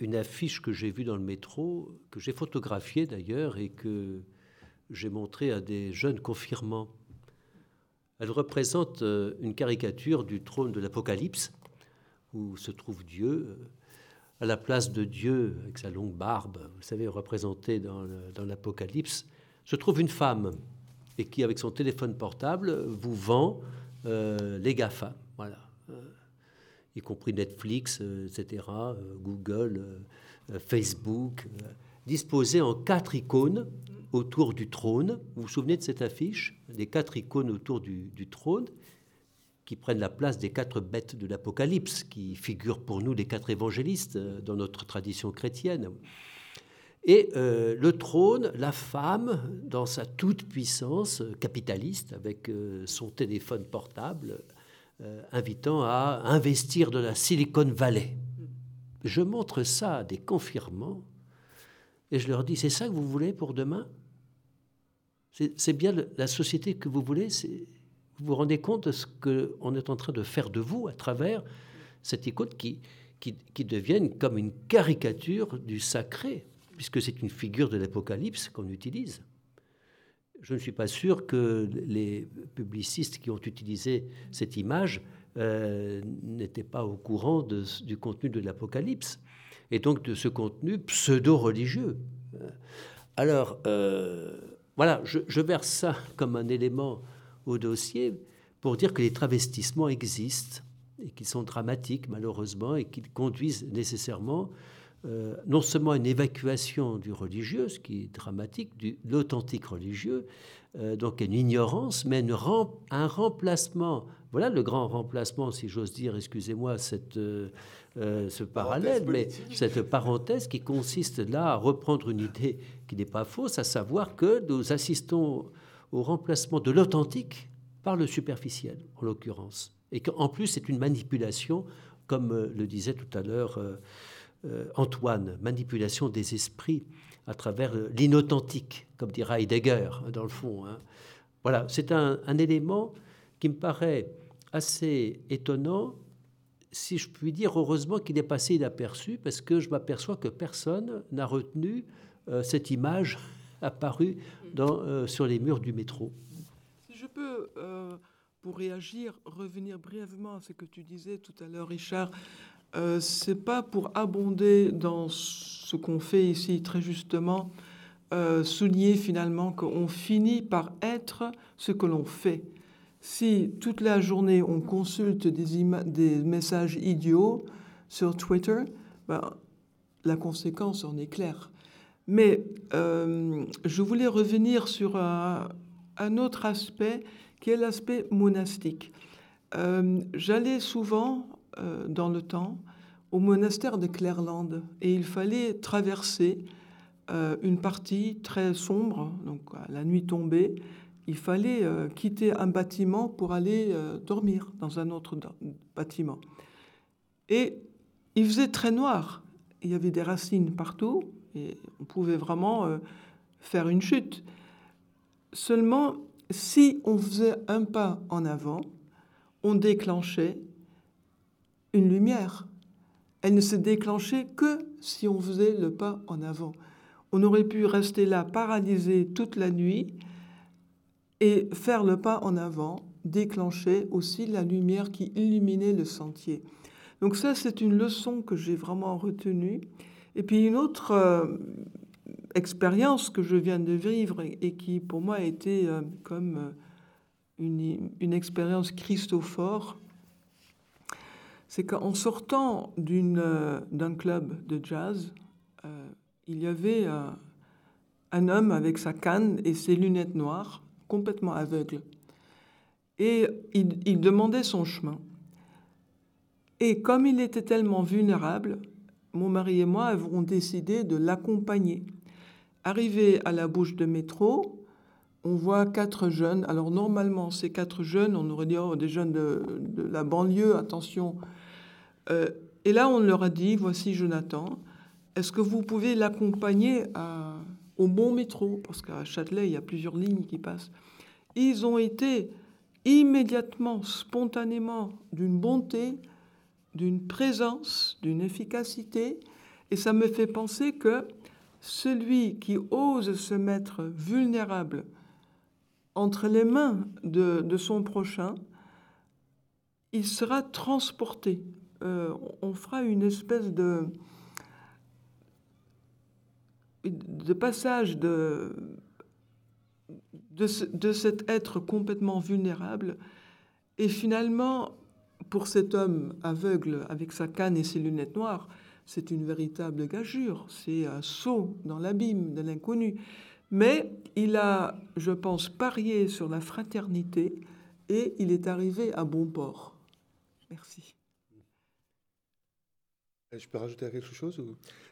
une affiche que j'ai vue dans le métro, que j'ai photographiée d'ailleurs et que j'ai montrée à des jeunes confirmants. Elle représente euh, une caricature du trône de l'Apocalypse, où se trouve Dieu, euh, à la place de Dieu, avec sa longue barbe, vous savez, représentée dans l'Apocalypse, se trouve une femme, et qui, avec son téléphone portable, vous vend euh, les GAFA, voilà, y compris Netflix, etc., Google, Facebook, disposés en quatre icônes autour du trône. Vous vous souvenez de cette affiche? Les quatre icônes autour du, trône qui prennent la place des quatre bêtes de l'Apocalypse, qui figurent pour nous les quatre évangélistes euh, dans notre tradition chrétienne. Et euh, le trône, la femme, dans sa toute-puissance capitaliste, avec euh, son téléphone portable, invitant à investir de la Silicon Valley. Je montre ça à des confirmants et je leur dis, c'est ça que vous voulez pour demain? C'est bien la société que vous voulez vous vous rendez compte de ce qu'on est en train de faire de vous à travers cette icône qui, qui, qui devienne comme une caricature du sacré, puisque c'est une figure de l'Apocalypse qu'on utilise. Je ne suis pas sûr que les publicistes qui ont utilisé cette image euh, n'étaient pas au courant du contenu de l'Apocalypse, et donc de ce contenu pseudo-religieux. Alors, euh, voilà, je, verse ça comme un élément au dossier pour dire que les travestissements existent et qu'ils sont dramatiques malheureusement et qu'ils conduisent nécessairement euh, non seulement une évacuation du religieux, ce qui est dramatique, de l'authentique religieux, euh, donc une ignorance, mais un remplacement. Voilà le grand remplacement, si j'ose dire, excusez-moi cette, euh, ce parallèle, mais cette parenthèse qui consiste là à reprendre une idée qui n'est pas fausse, à savoir que nous assistons au remplacement de l'authentique par le superficiel, en l'occurrence. Et qu'en plus, c'est une manipulation, comme le disait tout à l'heure Antoine, manipulation des esprits à travers l'inauthentique, comme dira Heidegger, hein, dans le fond. Hein. Voilà, c'est un, élément qui me paraît assez étonnant, si je puis dire, heureusement qu'il est passé inaperçu, parce que je m'aperçois que personne n'a retenu cette image apparue sur les murs du métro. Si je peux, euh, pour réagir, revenir brièvement à ce que tu disais tout à l'heure, Richard, euh, c'est pas pour abonder dans ce qu'on fait ici très justement, euh, souligner finalement qu'on finit par être ce que l'on fait. Si toute la journée on consulte des, messages idiots sur Twitter, ben, la conséquence en est claire. Mais euh, je voulais revenir sur un, autre aspect qui est l'aspect monastique. J'allais souvent euh, dans le temps au monastère de Clairland et il fallait traverser une partie très sombre, donc la nuit tombée. Il fallait quitter un bâtiment pour aller dormir dans un autre bâtiment. Et il faisait très noir. Il y avait des racines partout, et on pouvait vraiment euh, faire une chute. Seulement, si on faisait un pas en avant, on déclenchait une lumière. Elle ne se déclenchait que si on faisait le pas en avant. On aurait pu rester là paralysé toute la nuit et faire le pas en avant déclenchait aussi la lumière qui illuminait le sentier. Donc ça, c'est une leçon que j'ai vraiment retenue et puis une autre euh, expérience que je viens de vivre et, qui pour moi a été euh, comme euh, une, expérience christophore, c'est qu'en sortant d'un club de jazz, il y avait un homme avec sa canne et ses lunettes noires, complètement aveugle. Et il, il demandait son chemin. Et comme il était tellement vulnérable, mon mari et moi avons décidé de l'accompagner. Arrivé à la bouche de métro, on voit quatre jeunes. Alors normalement, ces quatre jeunes, on aurait dit oh, des jeunes de, la banlieue, attention. Euh, et là, on leur a dit, voici Jonathan, est-ce que vous pouvez l'accompagner au bon métro? Parce qu'à Châtelet, il y a plusieurs lignes qui passent. Ils ont été immédiatement, spontanément, d'une bonté, d'une présence, d'une efficacité. Et ça me fait penser que celui qui ose se mettre vulnérable entre les mains de, son prochain, il sera transporté. Euh, on fera une espèce de, de passage de, de, cet être complètement vulnérable. Et finalement, pour cet homme aveugle avec sa canne et ses lunettes noires, c'est une véritable gageure, c'est un saut dans l'abîme de l'inconnu. Mais il a, je pense, parié sur la fraternité et il est arrivé à bon port. Merci. Je peux rajouter quelque chose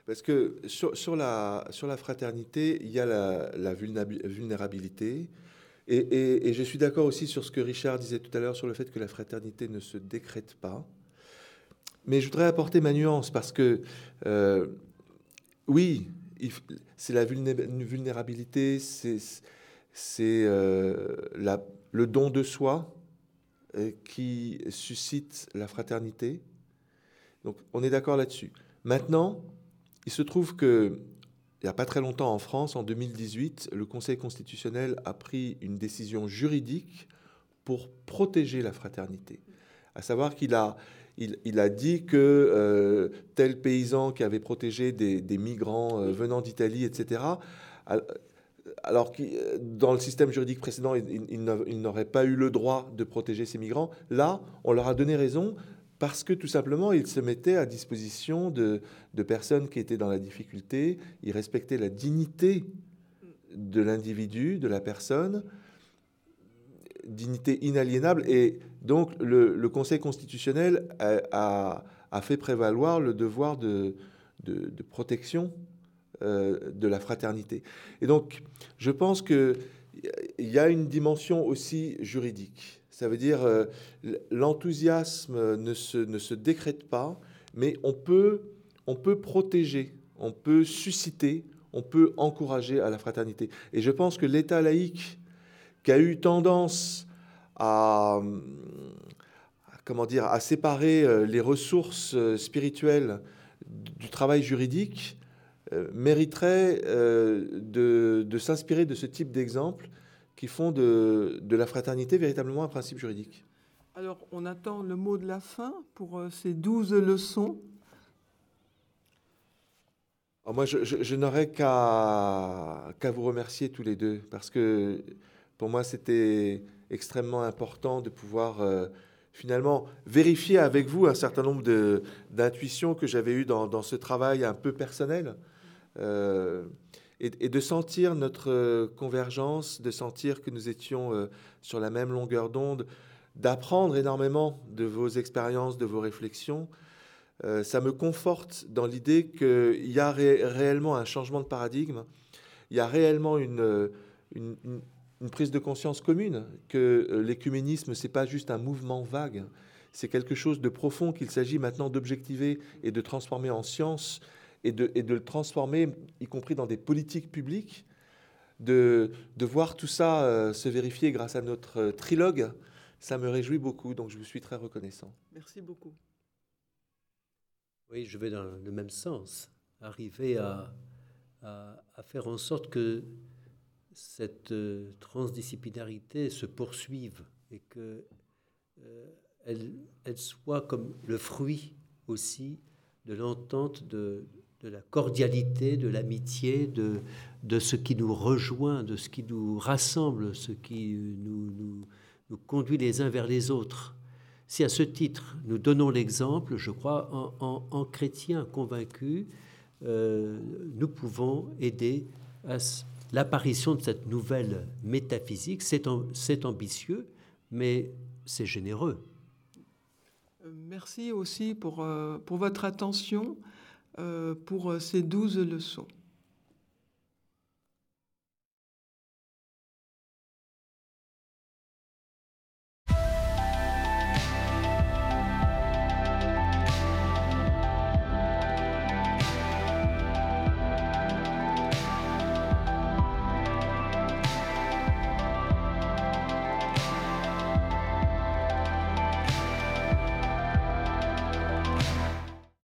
Parce que sur, la, sur la fraternité, il y a la, vulnérabilité. Et, je suis d'accord aussi sur ce que Richard disait tout à l'heure sur le fait que la fraternité ne se décrète pas. Mais je voudrais apporter ma nuance parce que, euh, oui, c'est la vulnérabilité, c'est euh, le don de soi euh, qui suscite la fraternité. Donc on est d'accord là-dessus. Maintenant, il se trouve que il n'y a pas très longtemps en France, en 2018, le Conseil constitutionnel a pris une décision juridique pour protéger la fraternité. À savoir qu'il a, il, a dit que euh, tel paysan qui avait protégé des, migrants euh, venant d'Italie, etc., alors que dans le système juridique précédent, il, il n'aurait pas eu le droit de protéger ces migrants, là, on leur a donné raison parce que tout simplement, il se mettait à disposition de, personnes qui étaient dans la difficulté, il respectait la dignité de l'individu, de la personne, dignité inaliénable, et donc le, Conseil constitutionnel a, fait prévaloir le devoir de, protection euh, de la fraternité. Et donc, je pense qu'il y a une dimension aussi juridique ça veut dire euh, l'enthousiasme ne se, ne se décrète pas, mais on peut, on peut protéger, on peut susciter, on peut encourager à la fraternité. Et je pense que l'État laïque, qui a eu tendance à, comment dire, à séparer euh, les ressources euh, spirituelles du travail juridique, mériterait de, de s'inspirer de ce type d'exemple qui font de, de, la fraternité véritablement un principe juridique. Alors, on attend le mot de la fin pour euh, ces douze leçons. moi, je, je, n'aurais qu'à qu'à vous remercier tous les deux, parce que pour moi, c'était extrêmement important de pouvoir euh, finalement vérifier avec vous un certain nombre d'intuitions que j'avais eues dans, dans, ce travail un peu personnel. Euh, et, de sentir notre convergence, de sentir que nous étions euh, sur la même longueur d'onde, d'apprendre énormément de vos expériences, de vos réflexions. Ça me conforte dans l'idée qu'il y a réellement un changement de paradigme, il y a réellement une prise de conscience commune, que l'écuménisme, ce n'est pas juste un mouvement vague, c'est quelque chose de profond qu'il s'agit maintenant d'objectiver et de transformer en science et de, et de le transformer, y compris dans des politiques publiques, de, de voir tout ça euh, se vérifier grâce à notre euh, trilogue, ça me réjouit beaucoup, donc je vous suis très reconnaissant. Merci beaucoup. Oui, je vais dans le même sens, arriver à, à, à faire en sorte que cette euh, transdisciplinarité se poursuive et que elle, elle, soit comme le fruit aussi de l'entente de, de la cordialité, de l'amitié, de, de ce qui nous rejoint, de ce qui nous rassemble, ce qui nous, nous, conduit les uns vers les autres. Si à ce titre nous donnons l'exemple, je crois, en, en, chrétiens convaincus, euh, nous pouvons aider à l'apparition de cette nouvelle métaphysique. C'est ambitieux, mais c'est généreux. Euh, merci aussi pour, euh, votre attention. Euh, pour ces douze leçons.